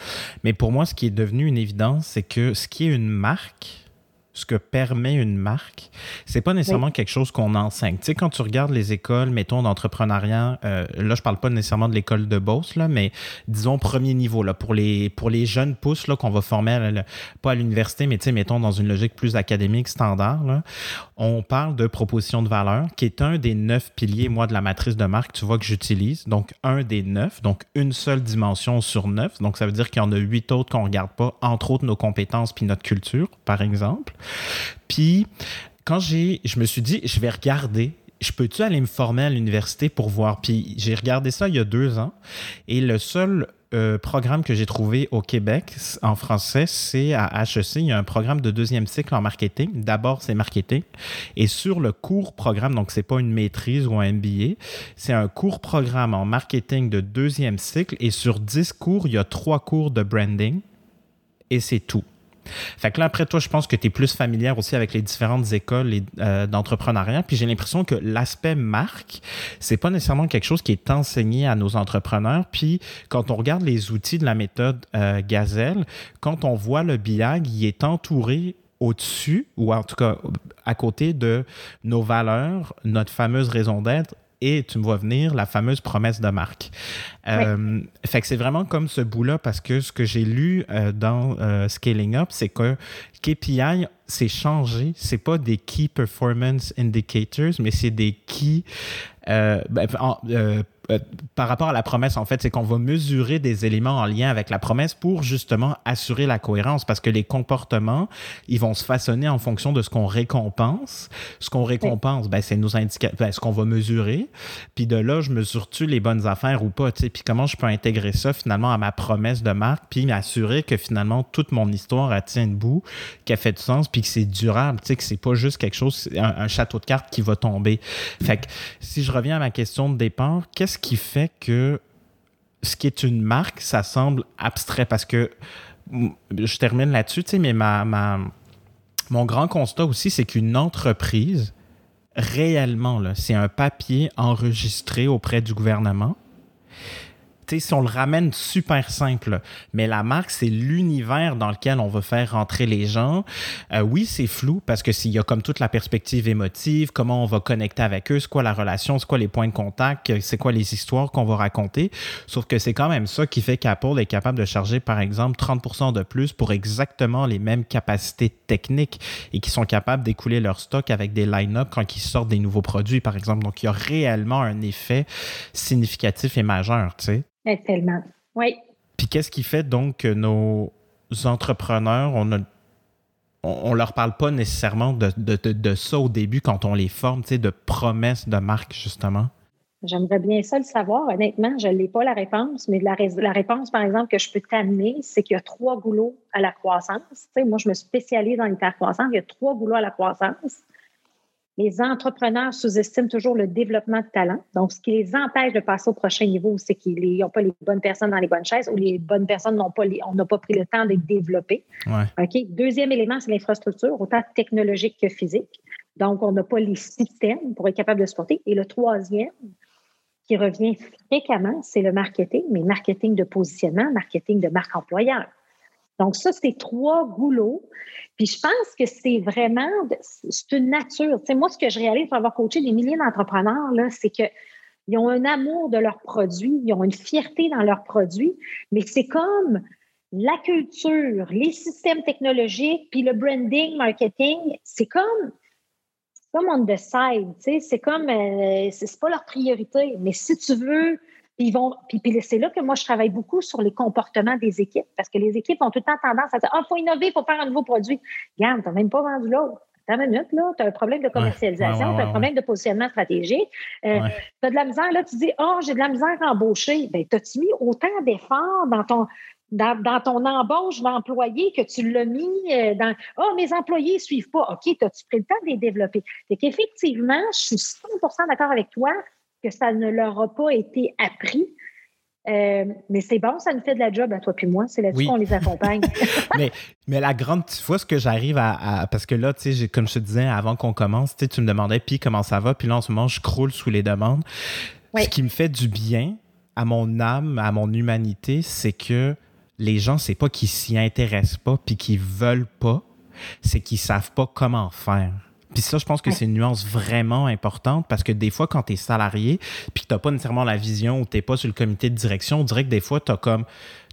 Speaker 1: mais pour moi, ce qui est devenu une évidence, c'est que ce qui est une marque, ce que permet une marque, c'est pas nécessairement quelque chose qu'on enseigne. Tu sais, quand tu regardes les écoles, mettons, d'entrepreneuriat, euh, là, je parle pas nécessairement de l'école de Beauce, là, mais disons premier niveau, là, pour les, pour les jeunes pousses, là, qu'on va former, pas à l'université, mais tu sais, mettons, dans une logique plus académique, standard, là, on parle de proposition de valeur, qui est un des neuf piliers, moi, de la matrice de marque, tu vois, que j'utilise. Donc, un des neuf, donc une seule dimension sur neuf. Donc, ça veut dire qu'il y en a huit autres qu'on regarde pas, entre autres nos compétences puis notre culture, par exemple. Puis, quand j'ai, je me suis dit, je vais regarder je peux-tu aller me former à l'université pour voir? Puis j'ai regardé ça il y a deux ans et le seul euh, programme que j'ai trouvé au Québec en français, c'est à HEC. Il y a un programme de deuxième cycle en marketing. D'abord, c'est marketing. Et sur le court programme, donc c'est pas une maîtrise ou un MBA, c'est un court programme en marketing de deuxième cycle. Et sur dix cours, il y a trois cours de branding. Et c'est tout. Fait que là, après toi, je pense que tu es plus familière aussi avec les différentes écoles euh, d'entrepreneuriat. Puis j'ai l'impression que l'aspect marque, c'est pas nécessairement quelque chose qui est enseigné à nos entrepreneurs. Puis quand on regarde les outils de la méthode euh, Gazelle, quand on voit le BIAG, il est entouré au-dessus, ou en tout cas à côté de nos valeurs, notre fameuse raison d'être et tu me vois venir, la fameuse promesse de marque. Euh, fait que c'est vraiment comme ce bout-là parce que ce que j'ai lu euh, dans euh, Scaling Up, c'est que KPI, c'est changé. C'est pas des Key Performance Indicators, mais c'est des Key ben, euh, par rapport à la promesse, en fait, c'est qu'on va mesurer des éléments en lien avec la promesse pour justement assurer la cohérence parce que les comportements, ils vont se façonner en fonction de ce qu'on récompense. Ce qu'on récompense, ben, c'est nos indicateurs, ben, ce qu'on va mesurer. Puis de là, je mesure-tu les bonnes affaires ou pas, Puis comment je peux intégrer ça finalement à ma promesse de marque, puis m'assurer que finalement toute mon histoire a tient debout, qu'elle fait du sens, puis que c'est durable, tu sais, que c'est pas juste quelque chose, un, un château de cartes qui va tomber. Fait que si je reviens à ma question de départ, qu'est-ce qui fait que ce qui est une marque, ça semble abstrait parce que je termine là-dessus, mais ma, mon grand constat aussi, c'est qu'une entreprise, réellement, c'est un papier enregistré auprès du gouvernement si on le ramène super simple, mais la marque, c'est l'univers dans lequel on veut faire rentrer les gens. Euh, oui, c'est flou parce que s'il y a comme toute la perspective émotive, comment on va connecter avec eux, c'est quoi la relation, c'est quoi les points de contact, c'est quoi les histoires qu'on va raconter. Sauf que c'est quand même ça qui fait qu'Apple est capable de charger, par exemple, 30% de plus pour exactement les mêmes capacités techniques et qui sont capables d'écouler leur stock avec des line-up quand ils sortent des nouveaux produits, par exemple. Donc, il y a réellement un effet significatif et majeur, tu sais.
Speaker 2: Tellement. Oui.
Speaker 1: Puis qu'est-ce qui fait donc que nos entrepreneurs, on ne on, leur parle pas nécessairement de, de, ça au début quand on les forme, tu sais, de promesses de marque, justement?
Speaker 2: J'aimerais bien ça le savoir. Honnêtement, je n'ai pas la réponse, mais la, la, réponse, par exemple, que je peux t'amener, c'est qu'il y a trois goulots à la croissance. Tu sais, moi, je me spécialise dans l'hypercroissance. Il y a trois goulots à la croissance. Les entrepreneurs sous-estiment toujours le développement de talent. Donc, ce qui les empêche de passer au prochain niveau, c'est qu'ils n'ont pas les bonnes personnes dans les bonnes chaises ou les bonnes personnes n'ont pas les, on n'a pas pris le temps de les développer. OK? Deuxième élément, c'est l'infrastructure, autant technologique que physique. Donc, on n'a pas les systèmes pour être capable de supporter. Et le troisième, qui revient fréquemment, c'est le marketing, mais marketing de positionnement, marketing de marque employeur. Donc, ça, c'est trois goulots. Puis je pense que c'est vraiment, c'est une nature. Tu moi, ce que je réalise pour avoir coaché des milliers d'entrepreneurs, c'est qu'ils ont un amour de leurs produits, ils ont une fierté dans leurs produits, mais c'est comme la culture, les systèmes technologiques, puis le branding, marketing, c'est comme, comme on the c'est comme, euh, c'est pas leur priorité. Mais si tu veux, ils vont, puis, c'est là que moi, je travaille beaucoup sur les comportements des équipes, parce que les équipes ont tout le temps tendance à dire, ah, il faut innover, il faut faire un nouveau produit. Regarde, tu n'as même pas vendu l'autre. T'as une minute, là, tu as un problème de commercialisation, tu as un problème de positionnement stratégique. Euh, tu as de la misère, là, tu dis, oh, j'ai de la misère à embaucher. Bien, t'as-tu mis autant d'efforts dans ton, dans, ton embauche d'employés que tu l'as mis euh, dans Oh, mes employés ne suivent pas. OK, as-tu pris le temps de les développer? Fait qu'effectivement, je suis 100% d'accord avec toi que ça ne leur a pas été appris. Euh, mais c'est bon, ça nous fait de la job à toi puis moi. C'est là-dessus qu'on les accompagne. [laughs]
Speaker 1: mais, mais la grande fois, ce que j'arrive à, Parce que là, tu sais, comme je te disais avant qu'on commence, tu me demandais, puis comment ça va, puis là, en ce moment, je croule sous les demandes. Ce qui me fait du bien à mon âme, à mon humanité, c'est que les gens, c'est pas qu'ils s'y intéressent pas puis qu'ils veulent pas, c'est qu'ils savent pas comment faire. Puis ça, je pense que c'est une nuance vraiment importante parce que des fois, quand tu es salarié, puis que tu n'as pas nécessairement la vision ou tu n'es pas sur le comité de direction, on dirait que des fois, tu as comme,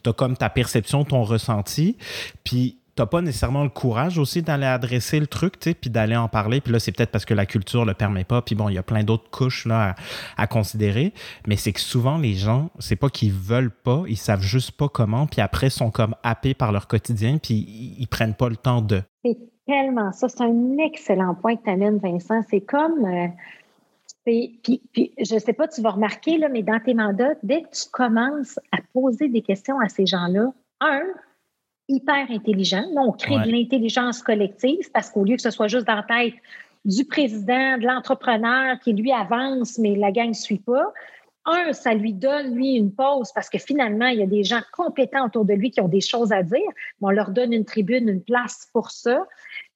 Speaker 1: as comme ta perception, ton ressenti. Puis t'as pas nécessairement le courage aussi d'aller adresser le truc, tu sais, puis d'aller en parler. Puis là, c'est peut-être parce que la culture le permet pas. Puis bon, il y a plein d'autres couches là à, considérer. Mais c'est que souvent les gens, c'est pas qu'ils veulent pas, ils savent juste pas comment. Puis après, sont comme happés par leur quotidien, puis ils, prennent pas le temps de.
Speaker 2: Tellement ça. C'est un excellent point que tu amènes, Vincent. C'est comme. Euh, puis, puis, je sais pas, tu vas remarquer, là, mais dans tes mandats, dès que tu commences à poser des questions à ces gens-là, un, hyper intelligent. on crée de l'intelligence collective parce qu'au lieu que ce soit juste dans la tête du président, de l'entrepreneur qui lui avance, mais la gang ne suit pas, un, ça lui donne, lui, une pause parce que finalement, il y a des gens compétents autour de lui qui ont des choses à dire. on leur donne une tribune, une place pour ça.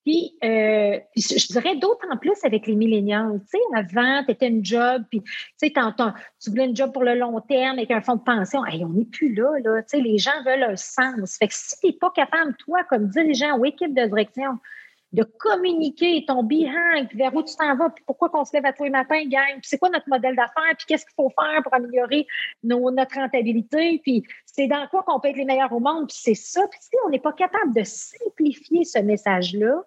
Speaker 2: Puis, euh, je dirais d'autant plus avec les millénials. Tu sais, avant, tu étais une job, puis tu sais, tu voulais une job pour le long terme avec un fonds de pension. Hey, on n'est plus là, là. Tu sais, les gens veulent un sens. Fait que si tu n'es pas capable, toi, comme dirigeant ou équipe de direction, de communiquer ton behind, vers où tu t'en vas, puis pourquoi qu'on se lève à tous les matins, gang, puis c'est quoi notre modèle d'affaires, puis qu'est-ce qu'il faut faire pour améliorer notre rentabilité, puis c'est dans quoi qu'on peut être les meilleurs au monde, puis c'est ça. Puis si on n'est pas capable de simplifier ce message-là,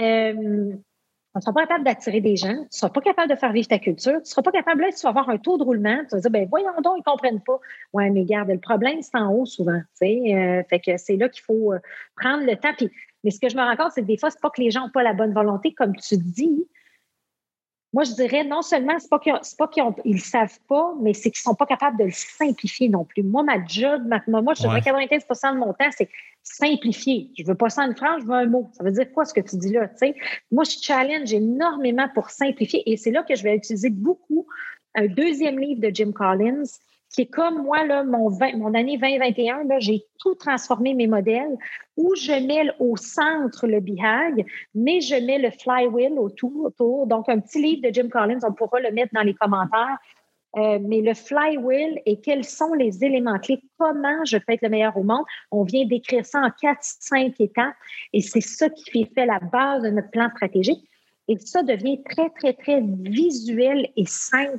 Speaker 2: euh, on ne sera pas capable d'attirer des gens, tu ne seras pas capable de faire vivre ta culture, tu ne seras pas capable, là, tu vas avoir un taux de roulement, tu vas dire, ben voyons donc, ils ne comprennent pas. Oui, mais garde, le problème, c'est en haut souvent. Euh, fait que c'est là qu'il faut euh, prendre le temps. mais ce que je me rends compte, c'est que des fois, ce n'est pas que les gens n'ont pas la bonne volonté, comme tu dis, moi, je dirais non seulement, c'est pas qu'ils ne savent pas, mais c'est qu'ils ne sont pas capables de le simplifier non plus. Moi, ma job, moi, je dirais 95% de mon temps, c'est simplifier. Je veux pas ça une phrase, je veux un mot. Ça veut dire quoi ce que tu dis là? sais? Moi, je challenge énormément pour simplifier et c'est là que je vais utiliser beaucoup un deuxième livre de Jim Collins qui est comme moi, là, mon, mon année 2021, j'ai tout transformé mes modèles où je mets au centre le BHAG, mais je mets le flywheel autour, autour. Donc, un petit livre de Jim Collins, on pourra le mettre dans les commentaires. Euh, mais le flywheel et quels sont les éléments clés, comment je peux être le meilleur au monde? On vient d'écrire ça en quatre, cinq étapes et c'est ça qui fait la base de notre plan stratégique. Et ça devient très, très, très visuel et simple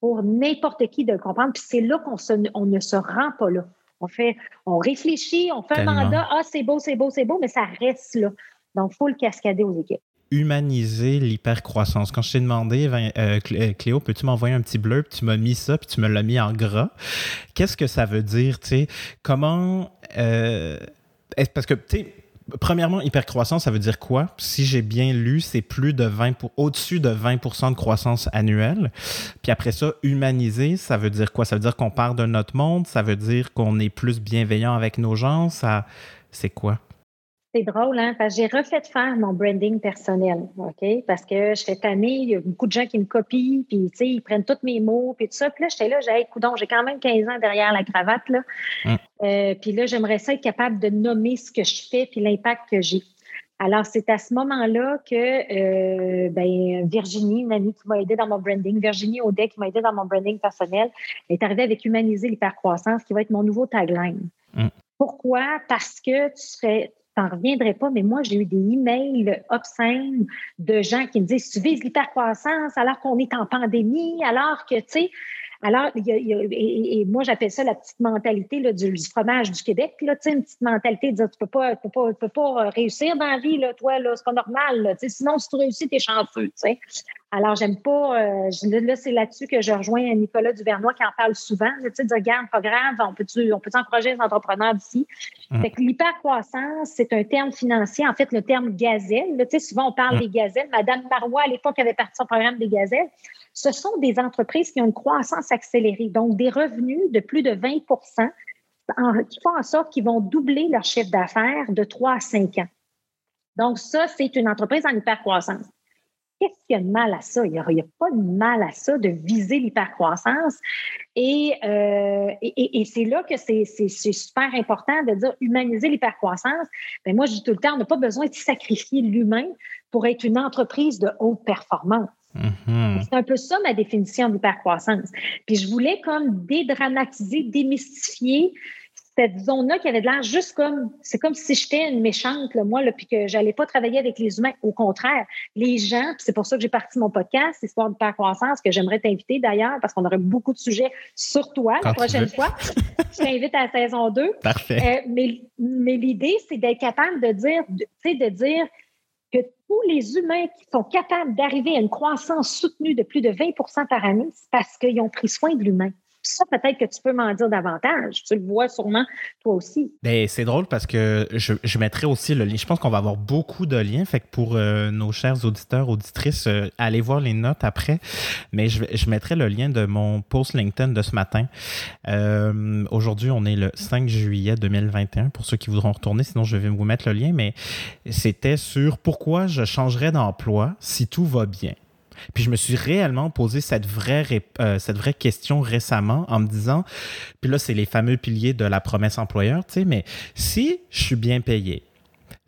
Speaker 2: pour n'importe qui de le comprendre. Puis c'est là qu'on on ne se rend pas là. On fait, on réfléchit, on fait un mandat, ah, c'est beau, c'est beau, c'est beau, mais ça reste là. Donc, il faut le cascader aux équipes.
Speaker 1: Humaniser l'hypercroissance. Quand je t'ai demandé, euh, euh, Cléo, peux-tu m'envoyer un petit bleu, puis tu m'as mis ça, puis tu me l'as mis en gras. Qu'est-ce que ça veut dire, tu sais? Comment. Euh, parce que, tu sais, Premièrement, hypercroissance, ça veut dire quoi? Si j'ai bien lu, c'est plus de 20 pour, au-dessus de 20% de croissance annuelle. Puis après ça, humaniser, ça veut dire quoi? Ça veut dire qu'on part de notre monde? Ça veut dire qu'on est plus bienveillant avec nos gens? Ça, c'est quoi?
Speaker 2: C'est drôle, hein? Parce que j'ai refait faire mon branding personnel, OK? Parce que je fais tanner, il y a beaucoup de gens qui me copient, puis, tu sais, ils prennent tous mes mots, puis tout ça. Puis là, j'étais là, j'ai, coudon, j'ai quand même 15 ans derrière la cravate, là. Hum. Euh, puis là, j'aimerais ça être capable de nommer ce que je fais, puis l'impact que j'ai. Alors, c'est à ce moment-là que euh, ben, Virginie, une amie qui m'a aidé dans mon branding, Virginie Audet, qui m'a aidé dans mon branding personnel, est arrivée avec Humaniser l'hypercroissance, qui va être mon nouveau tagline. Hum. Pourquoi? Parce que tu serais, t'en reviendrai pas, mais moi, j'ai eu des emails obscènes de gens qui me disent Tu vises l'hypercroissance alors qu'on est en pandémie, alors que, tu sais, Alors, il y a, et, moi, j'appelle ça la petite mentalité là, du, fromage du Québec. Là, une petite mentalité de dire tu ne peux, pas, peux, pas, peux pas réussir dans la vie, là, toi, là, c'est pas normal. Là, sinon, si tu réussis, tu es chanceux. sais. Alors, j'aime pas. Euh, là, c'est là-dessus que je rejoins Nicolas Duvernois qui en parle souvent. Tu sais, dire, regarde, pas grave, on peut-tu on peut encourager les entrepreneurs d'ici? Mmh. Fait que l'hypercroissance, c'est un terme financier. En fait, le terme gazelle, tu sais, souvent on parle mmh. des gazelles. Madame Marois, à l'époque, avait parti son programme des gazelles. Ce sont des entreprises qui ont une croissance accélérée, donc des revenus de plus de 20% qui font en sorte qu'ils vont doubler leur chiffre d'affaires de 3 à 5 ans. Donc, ça, c'est une entreprise en hypercroissance. Qu'est-ce qu'il y a de mal à ça? Il n'y a, pas de mal à ça de viser l'hypercroissance. Et, euh, et, c'est là que c'est super important de dire humaniser l'hypercroissance. Ben moi, je dis tout le temps, on n'a pas besoin de sacrifier l'humain pour être une entreprise de haute performance. Mm-hmm. C'est un peu ça ma définition d'hypercroissance. Puis je voulais comme dédramatiser, démystifier cette zone-là qui avait de l'air juste comme, c'est comme si j'étais une méchante, là, moi, là, puis que j'allais pas travailler avec les humains. Au contraire, les gens, c'est pour ça que j'ai parti mon podcast, Histoire de croissance, que j'aimerais t'inviter d'ailleurs, parce qu'on aurait beaucoup de sujets sur toi la prochaine fois. je t'invite à la saison 2.
Speaker 1: Parfait.
Speaker 2: Euh, mais mais l'idée, c'est d'être capable de dire, tu sais, de dire tous les humains qui sont capables d'arriver à une croissance soutenue de plus de 20% par année, c'est parce qu'ils ont pris soin de l'humain ça, peut-être que tu peux m'en dire davantage. Tu le vois sûrement toi aussi.
Speaker 1: Ben, c'est drôle parce que je, mettrai aussi le lien. Je pense qu'on va avoir beaucoup de liens. Fait que pour euh, nos chers auditeurs, auditrices, euh, allez voir les notes après. Mais je, je, mettrai le lien de mon post LinkedIn de ce matin. Euh, aujourd'hui, on est le 5 juillet 2021 pour ceux qui voudront retourner. Sinon, je vais vous mettre le lien. Mais c'était sur pourquoi je changerais d'emploi si tout va bien. Puis je me suis réellement posé cette vraie, euh, cette vraie question récemment en me disant, puis là, c'est les fameux piliers de la promesse employeur, tu sais, mais si je suis bien payé,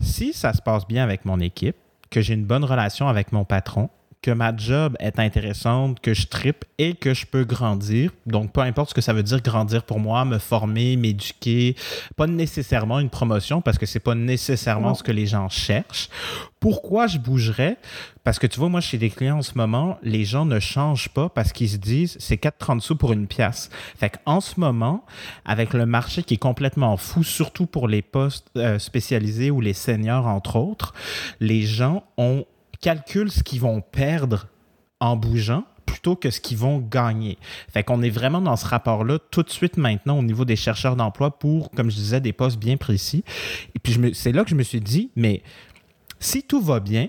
Speaker 1: si ça se passe bien avec mon équipe, que j'ai une bonne relation avec mon patron, que ma job est intéressante, que je tripe et que je peux grandir. Donc, peu importe ce que ça veut dire grandir pour moi, me former, m'éduquer, pas nécessairement une promotion parce que c'est pas nécessairement ce que les gens cherchent. Pourquoi je bougerais? Parce que tu vois, moi, chez des clients en ce moment, les gens ne changent pas parce qu'ils se disent c'est 4,30 sous pour une pièce. Fait qu'en ce moment, avec le marché qui est complètement fou, surtout pour les postes euh, spécialisés ou les seniors, entre autres, les gens ont calculent ce qu'ils vont perdre en bougeant plutôt que ce qu'ils vont gagner. Fait qu'on est vraiment dans ce rapport-là tout de suite maintenant au niveau des chercheurs d'emploi pour, comme je disais, des postes bien précis. Et puis c'est là que je me suis dit, mais si tout va bien,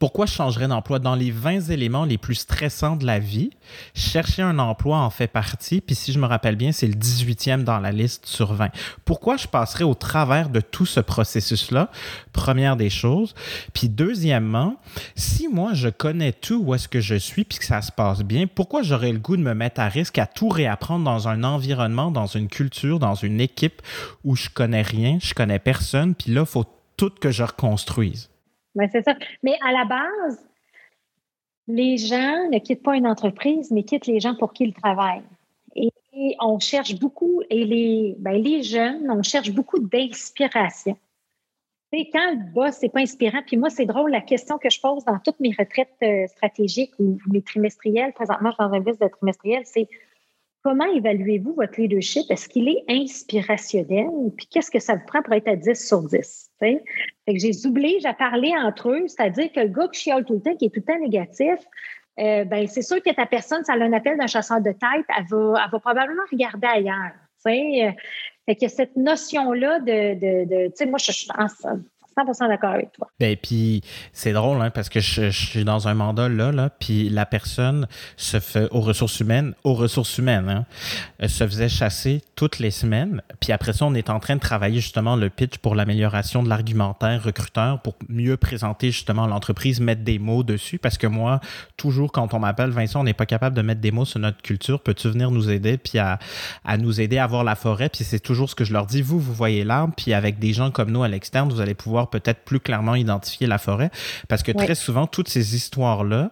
Speaker 1: pourquoi je changerais d'emploi? Dans les 20 éléments les plus stressants de la vie, chercher un emploi en fait partie, puis si je me rappelle bien, c'est le 18e dans la liste sur 20. Pourquoi je passerais au travers de tout ce processus-là? Première des choses. Puis deuxièmement, si moi je connais tout où est-ce que je suis, puis que ça se passe bien, pourquoi j'aurais le goût de me mettre à risque à tout réapprendre dans un environnement, dans une culture, dans une équipe où je connais rien, je connais personne, puis là, il faut tout que je reconstruise?
Speaker 2: C'est ça. Mais à la base, les gens ne quittent pas une entreprise, mais quittent les gens pour qui ils travaillent. Et on cherche beaucoup, et les, ben, les jeunes, on cherche beaucoup d'inspiration. quand le boss n'est pas inspirant, puis moi, c'est drôle, la question que je pose dans toutes mes retraites euh, stratégiques ou mes trimestrielles, présentement, je suis dans un bus de trimestriel, c'est comment évaluez-vous votre leadership? Est-ce qu'il est inspirationnel? Puis qu'est-ce que ça vous prend pour être à 10 sur 10? Fait que j'ai oblige à parler entre eux, c'est-à-dire que le gars qui chiale tout le temps, qui est tout le temps négatif, euh, ben, c'est sûr que ta personne, ça a un appel d'un chasseur de tête, elle va, probablement regarder ailleurs. Fait que cette notion-là de, de, de tu sais, moi, je suis 100% d'accord avec toi.
Speaker 1: Ben, puis c'est drôle, hein, parce que je, suis dans un mandat là, là puis la personne se fait aux ressources humaines, aux ressources humaines, hein, euh, se faisait chasser toutes les semaines. Puis après ça, on est en train de travailler justement le pitch pour l'amélioration de l'argumentaire recruteur pour mieux présenter justement l'entreprise, mettre des mots dessus. Parce que moi, toujours quand on m'appelle, Vincent, on n'est pas capable de mettre des mots sur notre culture, peux-tu venir nous aider, puis à, à nous aider à voir la forêt? Puis c'est toujours ce que je leur dis, vous, vous voyez l'arbre, puis avec des gens comme nous à l'externe, vous allez pouvoir peut-être plus clairement identifier la forêt. Parce que très souvent, toutes ces histoires-là,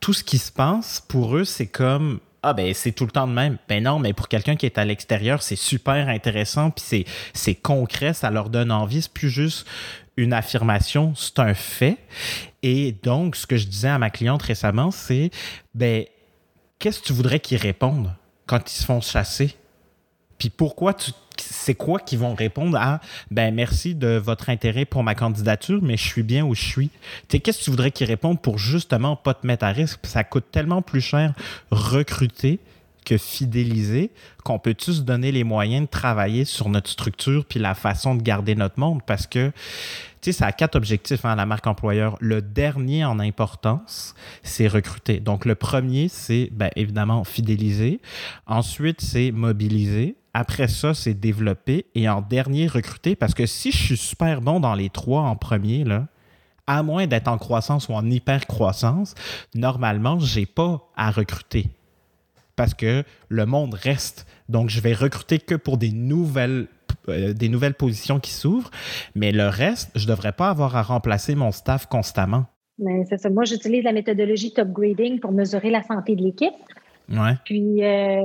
Speaker 1: tout ce qui se passe, pour eux, c'est comme ah ben c'est tout le temps de même. Ben non, mais pour quelqu'un qui est à l'extérieur, c'est super intéressant, puis c'est concret, ça leur donne envie. C'est plus juste une affirmation, c'est un fait. Et donc, ce que je disais à ma cliente récemment, c'est ben qu'est-ce que tu voudrais qu'ils répondent? quand ils se font chasser? Puis pourquoi tu c'est quoi qu'ils vont répondre à ben merci de votre intérêt pour ma candidature, mais je suis bien où je suis. Qu'est-ce que tu voudrais qu'ils répondent pour justement pas te mettre à risque? Ça coûte tellement plus cher recruter que fidéliser qu'on peut tous donner les moyens de travailler sur notre structure puis la façon de garder notre monde parce que tu sais, ça a quatre objectifs, hein, la marque employeur. Le dernier en importance, c'est recruter. Donc, le premier, c'est ben, évidemment fidéliser. Ensuite, c'est mobiliser. Après ça, c'est développer. Et en dernier, recruter. Parce que si je suis super bon dans les trois en premier, là, à moins d'être en croissance ou en hyper croissance, normalement, je n'ai pas à recruter. Parce que le monde reste. Donc, je vais recruter que pour des nouvelles, euh, des nouvelles positions qui s'ouvrent. Mais le reste, je ne devrais pas avoir à remplacer mon staff constamment.
Speaker 2: c'est ça. Moi, j'utilise la méthodologie top grading pour mesurer la santé de l'équipe. Puis, euh,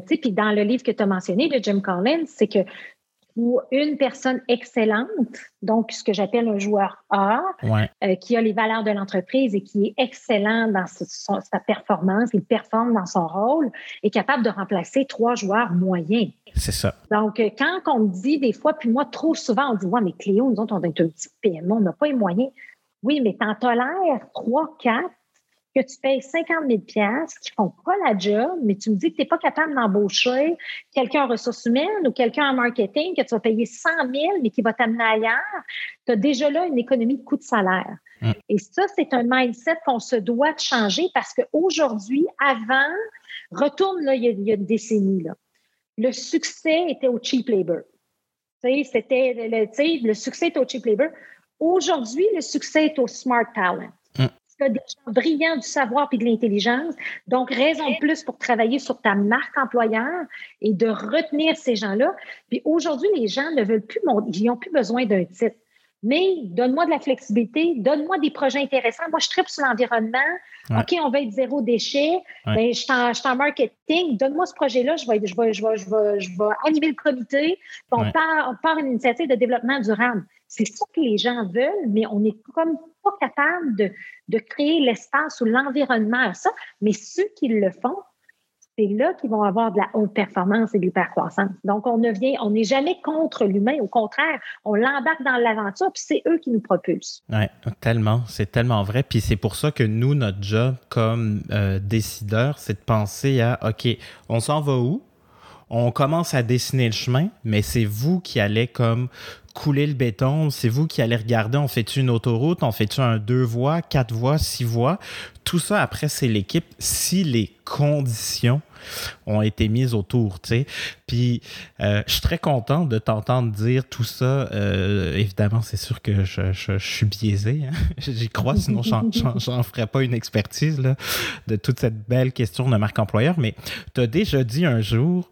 Speaker 2: tu sais, puis dans le livre que tu as mentionné de Jim Collins, c'est que pour une personne excellente, donc ce que j'appelle un joueur A, euh, qui a les valeurs de l'entreprise et qui est excellent dans sa performance, il performe dans son rôle, est capable de remplacer trois joueurs moyens.
Speaker 1: C'est ça.
Speaker 2: Donc, euh, quand on me dit des fois, puis moi, trop souvent, on dit Ouais, mais Cléo, nous autres, on est un petit PME, on n'a pas les moyens. Oui, mais t'en tolères trois, quatre que tu payes 50 000 qui font pas la job, mais tu me dis que tu n'es pas capable d'embaucher quelqu'un en ressources humaines ou quelqu'un en marketing que tu vas payer 100 000 mais qui va t'amener ailleurs, tu as déjà là une économie de coût de salaire. Mm. Et ça, c'est un mindset qu'on se doit de changer parce qu'aujourd'hui, avant, retourne là, il y a, une décennie, là, le succès était au cheap labor. C'était le, le succès était au cheap labor. Aujourd'hui, le succès est au smart talent tu as des gens brillants du savoir et de l'intelligence. Donc, raison de plus pour travailler sur ta marque employeur et de retenir ces gens-là. Puis aujourd'hui, les gens ne veulent plus, ils n'ont plus besoin d'un titre. Mais donne-moi de la flexibilité, donne-moi des projets intéressants. Moi, je tripe sur l'environnement. OK, on va être zéro déchet. Ben, je suis en, marketing. Donne-moi ce projet-là. Je vais, je, vais, je, vais, je, vais, je vais animer le comité. on, part, on part une initiative de développement durable. C'est ça que les gens veulent, mais on n'est comme pas capable de, créer l'espace ou l'environnement à ça. Mais ceux qui le font, c'est là qu'ils vont avoir de la haute performance et de l'hypercroissance. Donc, on ne vient, on n'est jamais contre l'humain. Au contraire, on l'embarque dans l'aventure, puis c'est eux qui nous propulsent.
Speaker 1: Oui, tellement. C'est tellement vrai. Puis c'est pour ça que nous, notre job comme euh, décideur, c'est de penser à, OK, on s'en va où? On commence à dessiner le chemin, mais c'est vous qui allez comme couler le béton, c'est vous qui allez regarder, on fait une autoroute, on fait un deux voies, quatre voies, six voies? Tout ça, après, c'est l'équipe si les conditions ont été mises autour, tu sais. Puis, euh, je suis très content de t'entendre dire tout ça. Euh, évidemment, c'est sûr que je, suis biaisé, hein. [laughs] j'y crois, sinon [laughs] j'en ferais pas une expertise de toute cette belle question de marque employeur. Mais tu as déjà dit un jour,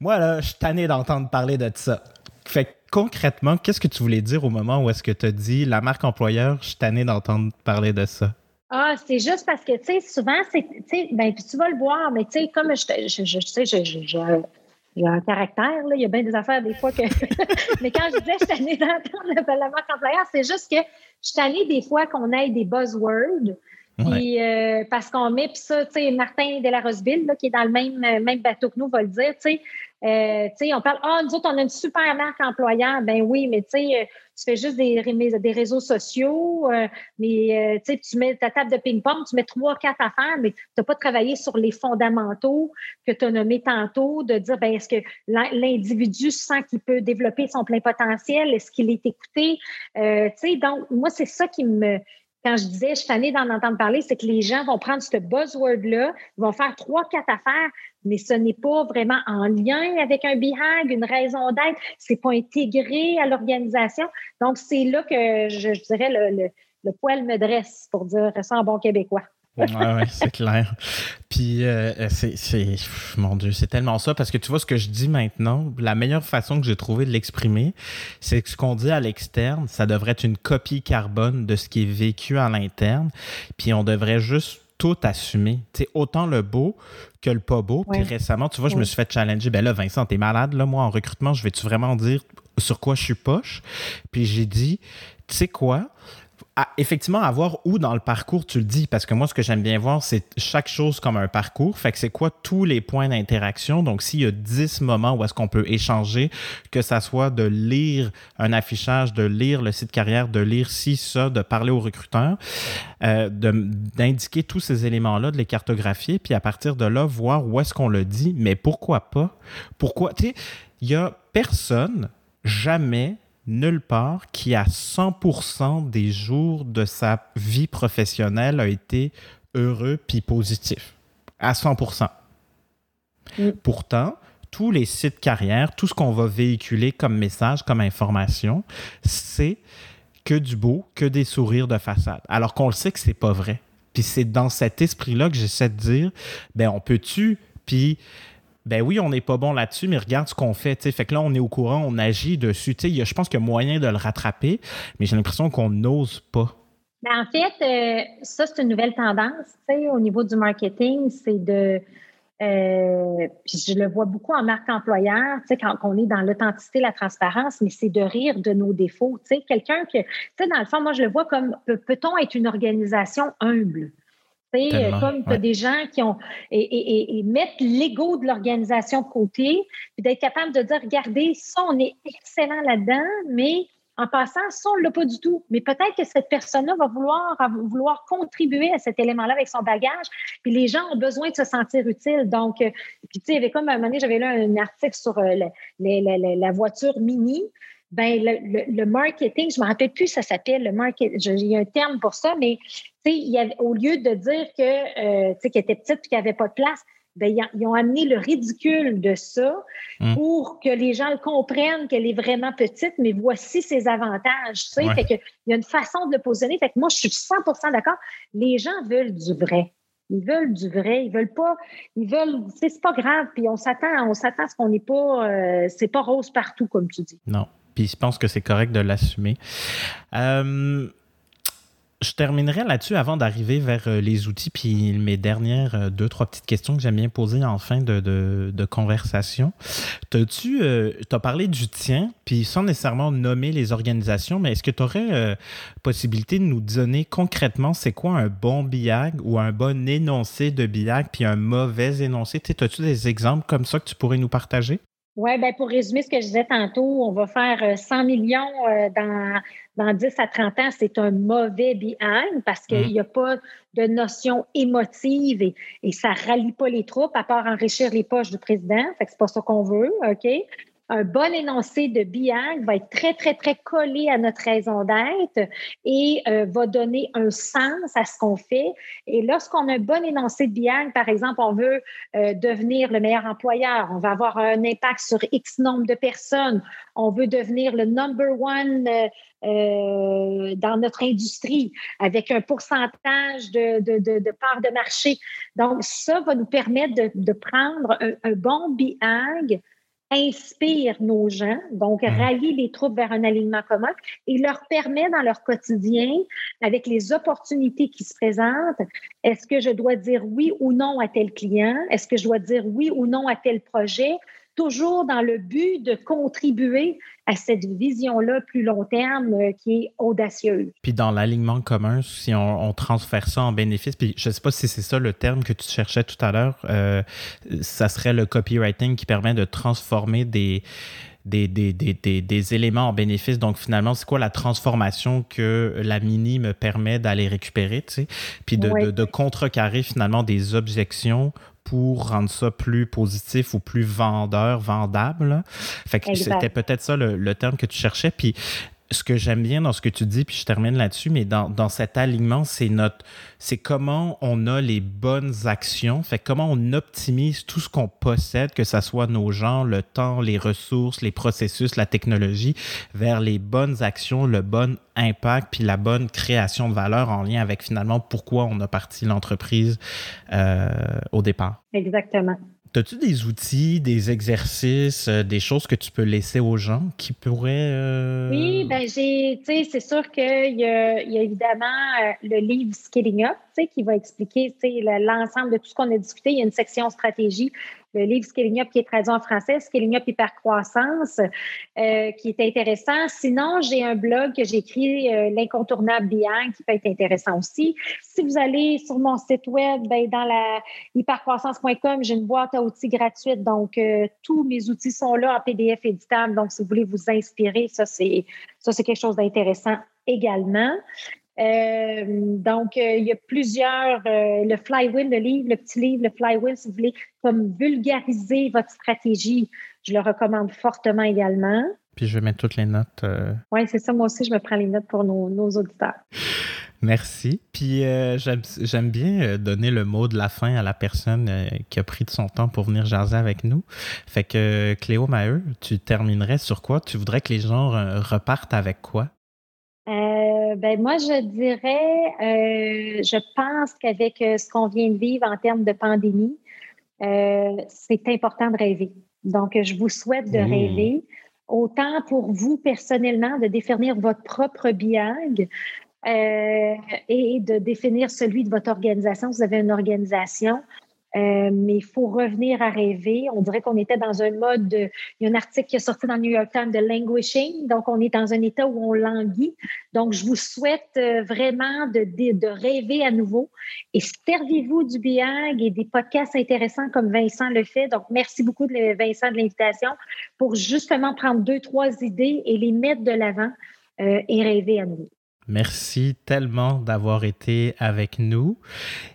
Speaker 1: moi, là, je suis tanné d'entendre parler de ça. Fait concrètement, qu'est-ce que tu voulais dire au moment où est-ce que tu as dit la marque employeur, je suis tanné d'entendre parler de ça?
Speaker 2: Ah, c'est juste parce que, tu sais, souvent, c'est, tu sais, ben, tu vas le voir, mais tu sais, comme je, je, je, sais, j'ai un caractère, là, il y a bien des affaires des fois que. [laughs] mais quand je disais, je suis tannée d'entendre la marque employeur, c'est juste que je suis tannée des fois qu'on ait des buzzwords. Puis, euh, parce qu'on met, puis ça, tu sais, Martin de la Roseville, qui est dans le même, même bateau que nous, va le dire, tu sais, euh, on parle, ah, nous autres, on a une super marque employeur. Ben oui, mais tu euh, fais juste des, des réseaux sociaux, euh, mais tu mets ta table de ping-pong, tu mets trois, quatre affaires, mais tu n'as pas travaillé sur les fondamentaux que tu as nommés tantôt, de dire, ben, est-ce que l'individu sent qu'il peut développer son plein potentiel? Est-ce qu'il est écouté? donc, moi, c'est ça qui me, quand je disais, je suis d'en entendre parler, c'est que les gens vont prendre ce buzzword-là, vont faire trois, quatre affaires, mais ce n'est pas vraiment en lien avec un BHAG, une raison d'être, c'est pas intégré à l'organisation. Donc, c'est là que je, dirais le, poil me dresse, pour dire ça en bon québécois.
Speaker 1: Oui, ouais, c'est clair. Puis, euh, c'est, mon Dieu, c'est tellement ça parce que tu vois ce que je dis maintenant, la meilleure façon que j'ai trouvé de l'exprimer, c'est que ce qu'on dit à l'externe, ça devrait être une copie carbone de ce qui est vécu à l'interne. Puis, on devrait juste tout assumer. Tu sais, autant le beau que le pas beau. Puis récemment, tu vois, je me suis fait challenger. Ben là, Vincent, t'es malade, là, moi, en recrutement, je vais-tu vraiment dire sur quoi je suis poche? Puis j'ai dit, tu sais quoi? Effectivement, avoir où dans le parcours tu le dis, parce que moi, ce que j'aime bien voir, c'est chaque chose comme un parcours. Fait que c'est quoi tous les points d'interaction? Donc, s'il y a 10 moments où est-ce qu'on peut échanger, que ça soit de lire un affichage, de lire le site carrière, de lire ci, ça, de parler aux recruteurs, euh, d'indiquer tous ces éléments-là, de les cartographier, puis à partir de là, voir où est-ce qu'on le dit, mais pourquoi pas? Pourquoi? Tu sais, il y a personne, jamais, nulle part qui, à 100% des jours de sa vie professionnelle, a été heureux puis positif. À 100%. Mm. Pourtant, tous les sites carrière, tout ce qu'on va véhiculer comme message, comme information, c'est que du beau, que des sourires de façade. Alors qu'on le sait que c'est pas vrai. Puis c'est dans cet esprit-là que j'essaie de dire, ben on peut-tu, puis ben oui, on n'est pas bon là-dessus, mais regarde ce qu'on fait. Fait que là, on est au courant, on agit dessus. je pense qu'il y a moyen de le rattraper, mais j'ai l'impression qu'on n'ose pas.
Speaker 2: Ben, en fait, euh, ça, c'est une nouvelle tendance au niveau du marketing, c'est de. Euh, je le vois beaucoup en marque employeur, quand on est dans l'authenticité, la transparence, mais c'est de rire de nos défauts. Quelqu'un que, dans le fond, moi, je le vois comme peut-on être une organisation humble? Comme tu as des gens qui ont. Et, mettre l'ego de l'organisation de côté, puis d'être capable de dire regardez, ça, on est excellent là-dedans, mais en passant, ça, on ne l'a pas du tout. Mais peut-être que cette personne-là va vouloir, vouloir contribuer à cet élément-là avec son bagage. Puis les gens ont besoin de se sentir utiles. Donc, euh, puis tu sais, il y avait comme un moment donné, j'avais lu un article sur euh, la voiture mini ben le, marketing, je ne me rappelle plus ça s'appelle le marketing, il y a un terme pour ça, mais y avait, au lieu de dire que euh, qu'elle était petite et qu'il n'y avait pas de place, ben, ils, ont amené le ridicule de ça hum. pour que les gens comprennent qu'elle est vraiment petite, mais voici ses avantages. Tu Fait que, il y a une façon de le positionner. Fait que moi, je suis 100% d'accord. Les gens veulent du vrai. Ils veulent du vrai, ils veulent pas, ils veulent, c'est pas grave, puis on s'attend, on s'attend à ce qu'on n'est pas, euh, c'est pas rose partout, comme tu dis.
Speaker 1: Non. Puis je pense que c'est correct de l'assumer. Euh, je terminerai là-dessus avant d'arriver vers euh, les outils, puis mes dernières euh, deux, trois petites questions que j'aime bien poser en fin de, de, conversation. As-tu as parlé du tien, puis sans nécessairement nommer les organisations, mais est-ce que tu aurais possibilité de nous donner concrètement c'est quoi un bon BIAG ou un bon énoncé de BIAG, puis un mauvais énoncé? As-tu des exemples comme ça que tu pourrais nous partager?
Speaker 2: Oui, ben pour résumer ce que je disais tantôt, on va faire 100 euh, millions euh, dans, dans 10 à 30 ans. C'est un mauvais behind parce qu'il n'y mm. a pas de notion émotive et, et ça rallie pas les troupes à part enrichir les poches du président. Fait que c'est pas ça qu'on veut, OK? Un bon énoncé de BIAG va être très, très, très collé à notre raison d'être et euh, va donner un sens à ce qu'on fait. Et lorsqu'on a un bon énoncé de BIAG, par exemple, on veut euh, devenir le meilleur employeur, on va avoir un impact sur X nombre de personnes, on veut devenir le number one euh, dans notre industrie avec un pourcentage de, de, de, de part de marché. Donc, ça va nous permettre de, prendre un, un bon BIAG inspire nos gens, donc mmh. rallie les troupes vers un alignement commun et leur permet dans leur quotidien, avec les opportunités qui se présentent, est-ce que je dois dire oui ou non à tel client? Est-ce que je dois dire oui ou non à tel projet? Toujours dans le but de contribuer à cette vision-là plus long terme euh, qui est audacieuse.
Speaker 1: Puis dans l'alignement commun, si on, transfère ça en bénéfice, puis je ne sais pas si c'est ça le terme que tu cherchais tout à l'heure, euh, ça serait le copywriting qui permet de transformer des, des, des, des, des, éléments en bénéfice. Donc, finalement, c'est quoi la transformation que la mini me permet d'aller récupérer, tu sais? Puis de, de, de, contrecarrer finalement des objections pour rendre ça plus positif ou plus vendeur, vendable. Fait que c'était peut-être ça le, le, terme que tu cherchais. Puis ce que j'aime bien dans ce que tu dis, puis je termine là-dessus, mais dans, dans, cet alignement, c'est notre, c'est comment on a les bonnes actions, fait comment on optimise tout ce qu'on possède, que ce soit nos gens, le temps, les ressources, les processus, la technologie, vers les bonnes actions, le bon impact, puis la bonne création de valeur en lien avec finalement pourquoi on a parti l'entreprise euh, au départ.
Speaker 2: Exactement.
Speaker 1: As-tu des outils, des exercices, euh, des choses que tu peux laisser aux gens qui pourraient. Euh,
Speaker 2: oui, ben j'ai, tu sais, c'est sûr qu'il y, a, y a évidemment euh, le livre Skilling Up, tu sais, qui va expliquer, tu sais, l'ensemble de tout ce qu'on a discuté. Il y a une section stratégie le livre Scaling Up qui est traduit en français, Scaling Up Hypercroissance, euh, qui est intéressant. Sinon, j'ai un blog que j'ai écrit, euh, L'incontournable bien, qui peut être intéressant aussi. Si vous allez sur mon site web, ben, dans la hypercroissance.com, j'ai une boîte à outils gratuite. Donc, euh, tous mes outils sont là en PDF éditable. Donc, si vous voulez vous inspirer, ça, c'est quelque chose d'intéressant également. Euh, donc, euh, il y a plusieurs, euh, le Flywheel, le livre, le petit livre, le Flywheel, si vous voulez, comme vulgariser votre stratégie, je le recommande fortement également.
Speaker 1: Puis je vais mettre toutes les notes.
Speaker 2: Oui, c'est ça, moi aussi, je me prends les notes pour nos, nos auditeurs.
Speaker 1: Merci. Puis j'aime bien donner le mot de la fin à la personne qui a pris de son temps pour venir jaser avec nous. Fait que Cléo Maheu, tu terminerais sur quoi? Tu voudrais que les gens repartent avec quoi?
Speaker 2: Euh, ben moi, je dirais, euh, je pense qu'avec euh, ce qu'on vient de vivre en termes de pandémie, c'est important de rêver. Donc, je vous souhaite de mmh. rêver, autant pour vous personnellement, de définir votre propre biag et de définir celui de votre organisation. Vous avez une organisation. Euh, mais il faut revenir à rêver. On dirait qu'on était dans un mode, il y a un article qui est sorti dans le New York Times de languishing, donc on est dans un état où on languit. Donc, je vous souhaite euh, vraiment de, de, rêver à nouveau et servez-vous du BIAG et des podcasts intéressants comme Vincent le fait. Donc, merci beaucoup de Vincent de l'invitation pour justement prendre deux, trois idées et les mettre de l'avant euh, et rêver à nouveau.
Speaker 1: Merci tellement d'avoir été avec nous.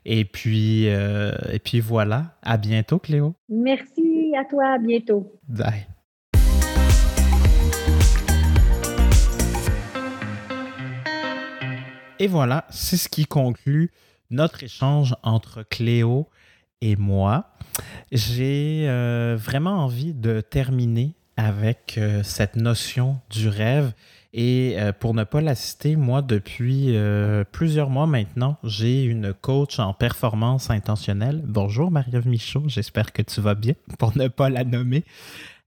Speaker 1: Et puis, euh, et puis voilà, à bientôt, Cléo.
Speaker 2: Merci à toi, à bientôt.
Speaker 1: Bye. Et voilà, c'est ce qui conclut notre échange entre Cléo et moi. J'ai euh, vraiment envie de terminer avec euh, cette notion du rêve et euh, pour ne pas l'assister, moi, depuis euh, plusieurs mois maintenant, j'ai une coach en performance intentionnelle. Bonjour Marie-Ève Michaud, j'espère que tu vas bien, [laughs] pour ne pas la nommer,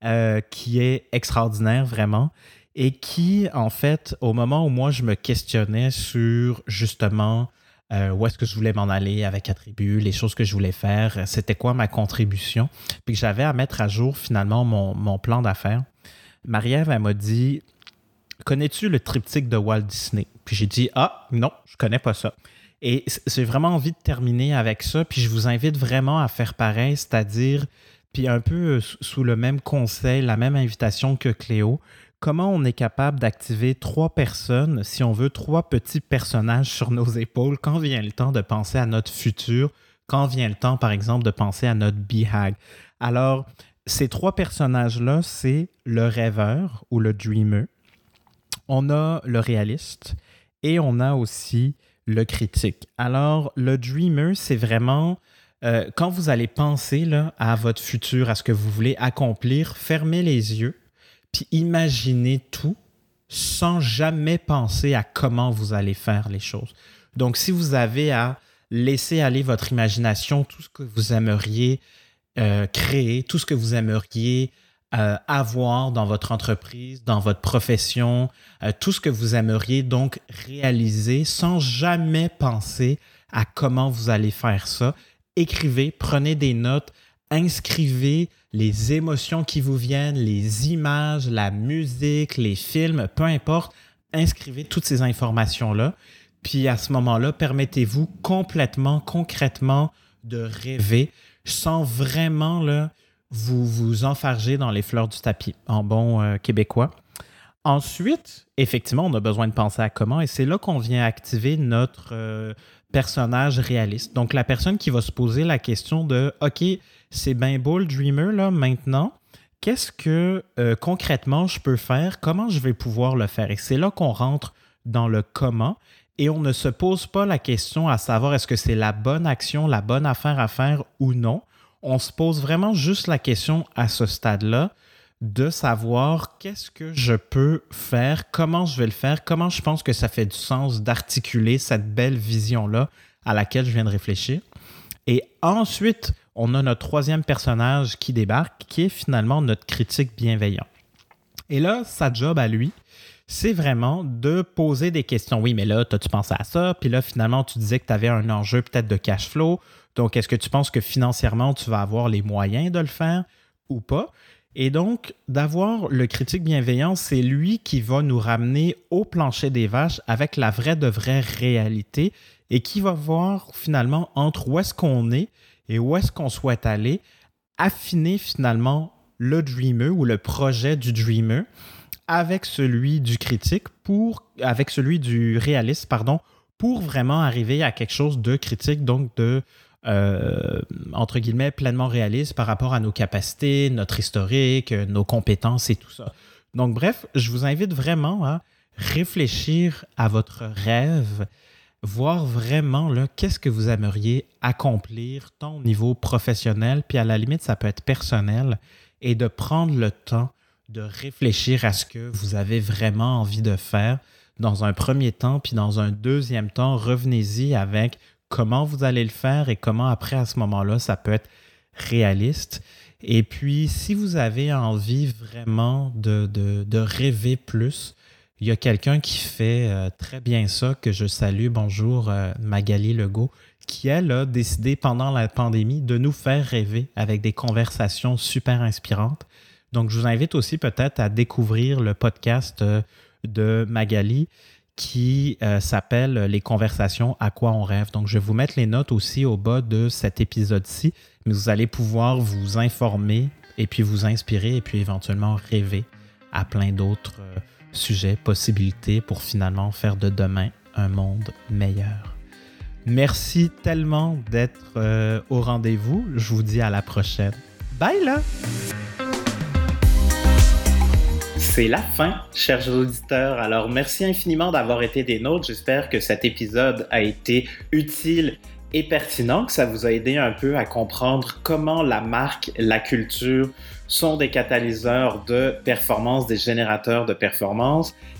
Speaker 1: euh, qui est extraordinaire vraiment et qui, en fait, au moment où moi, je me questionnais sur justement où est-ce que je voulais m'en aller avec Attribut, les choses que je voulais faire, c'était quoi ma contribution, puis que j'avais à mettre à jour finalement mon, mon plan d'affaires. Marie-Ève, elle m'a dit Connais-tu le triptyque de Walt Disney? Puis j'ai dit Ah, non, je connais pas ça. Et j'ai vraiment envie de terminer avec ça. Puis je vous invite vraiment à faire pareil, c'est-à-dire, puis un peu euh, sous le même conseil, la même invitation que Cléo, comment on est capable d'activer trois personnes, si on veut, trois petits personnages sur nos épaules? Quand vient le temps de penser à notre futur, quand vient le temps, par exemple, de penser à notre BHAG? Alors, ces trois personnages-là, c'est le rêveur ou le dreamer, on a le réaliste et on a aussi le critique. Alors, le dreamer, c'est vraiment euh, quand vous allez penser à votre futur, à ce que vous voulez accomplir, fermez les yeux, puis imaginez tout sans jamais penser à comment vous allez faire les choses. Donc, si vous avez à laisser aller votre imagination, tout ce que vous aimeriez euh, créer, tout ce que vous aimeriez euh, avoir dans votre entreprise, dans votre profession, euh, tout ce que vous aimeriez donc réaliser sans jamais penser à comment vous allez faire ça. Écrivez, prenez des notes, inscrivez les émotions qui vous viennent, les images, la musique, les films, peu importe, inscrivez toutes ces informations-là. Puis à ce moment-là, permettez-vous complètement, concrètement de rêver sans vraiment là, vous vous enfargez dans les fleurs du tapis, en bon euh, québécois. Ensuite, effectivement, on a besoin de penser à comment, et c'est là qu'on vient activer notre euh, personnage réaliste. Donc, la personne qui va se poser la question de OK, c'est bien beau le dreamer, là, maintenant, qu'est-ce que euh, concrètement je peux faire? Comment je vais pouvoir le faire? Et c'est là qu'on rentre dans le comment. Et on ne se pose pas la question à savoir est-ce que c'est la bonne action, la bonne affaire à faire ou non on se pose vraiment juste la question à ce stade-là de savoir qu'est-ce que je peux faire, comment je vais le faire, comment je pense que ça fait du sens d'articuler cette belle vision-là à laquelle je viens de réfléchir. Et ensuite, on a notre troisième personnage qui débarque, qui est finalement notre critique bienveillant. Et là, sa job à lui, c'est vraiment de poser des questions. Oui, mais là, as-tu pensé à ça? Puis là, finalement, tu disais que tu avais un enjeu peut-être de cash flow. Donc, est-ce que tu penses que financièrement, tu vas avoir les moyens de le faire ou pas? Et donc, d'avoir le critique bienveillant, c'est lui qui va nous ramener au plancher des vaches avec la vraie de vraie réalité et qui va voir finalement entre où est-ce qu'on est et où est-ce qu'on souhaite aller, affiner finalement le dreamer ou le projet du dreamer avec celui du critique pour, avec celui du réaliste, pardon, pour vraiment arriver à quelque chose de critique, donc de, euh, entre guillemets, pleinement réaliste par rapport à nos capacités, notre historique, nos compétences et tout ça. Donc, bref, je vous invite vraiment à réfléchir à votre rêve, voir vraiment qu'est-ce que vous aimeriez accomplir tant au niveau professionnel, puis à la limite, ça peut être personnel, et de prendre le temps de réfléchir à ce que vous avez vraiment envie de faire dans un premier temps, puis dans un deuxième temps, revenez-y avec comment vous allez le faire et comment après, à ce moment-là, ça peut être réaliste. Et puis, si vous avez envie vraiment de, de, rêver plus, il y a quelqu'un qui fait euh, très bien ça, que je salue. Bonjour, euh, Magali Legault, qui, elle, a décidé pendant la pandémie de nous faire rêver avec des conversations super inspirantes. Donc, je vous invite aussi peut-être à découvrir le podcast euh, de Magali qui euh, s'appelle Les conversations à quoi on rêve. Donc, je vais vous mettre les notes aussi au bas de cet épisode-ci, mais vous allez pouvoir vous informer et puis vous inspirer et puis éventuellement rêver à plein d'autres euh, sujets, possibilités pour finalement faire de demain un monde meilleur. Merci tellement d'être au rendez-vous. Je vous dis à la prochaine. Bye là! C'est la fin, chers auditeurs. Alors, merci infiniment d'avoir été des nôtres. J'espère que cet épisode a été utile et pertinent, que ça vous a aidé un peu à comprendre comment la marque, la culture sont des catalyseurs de performance, des générateurs de performance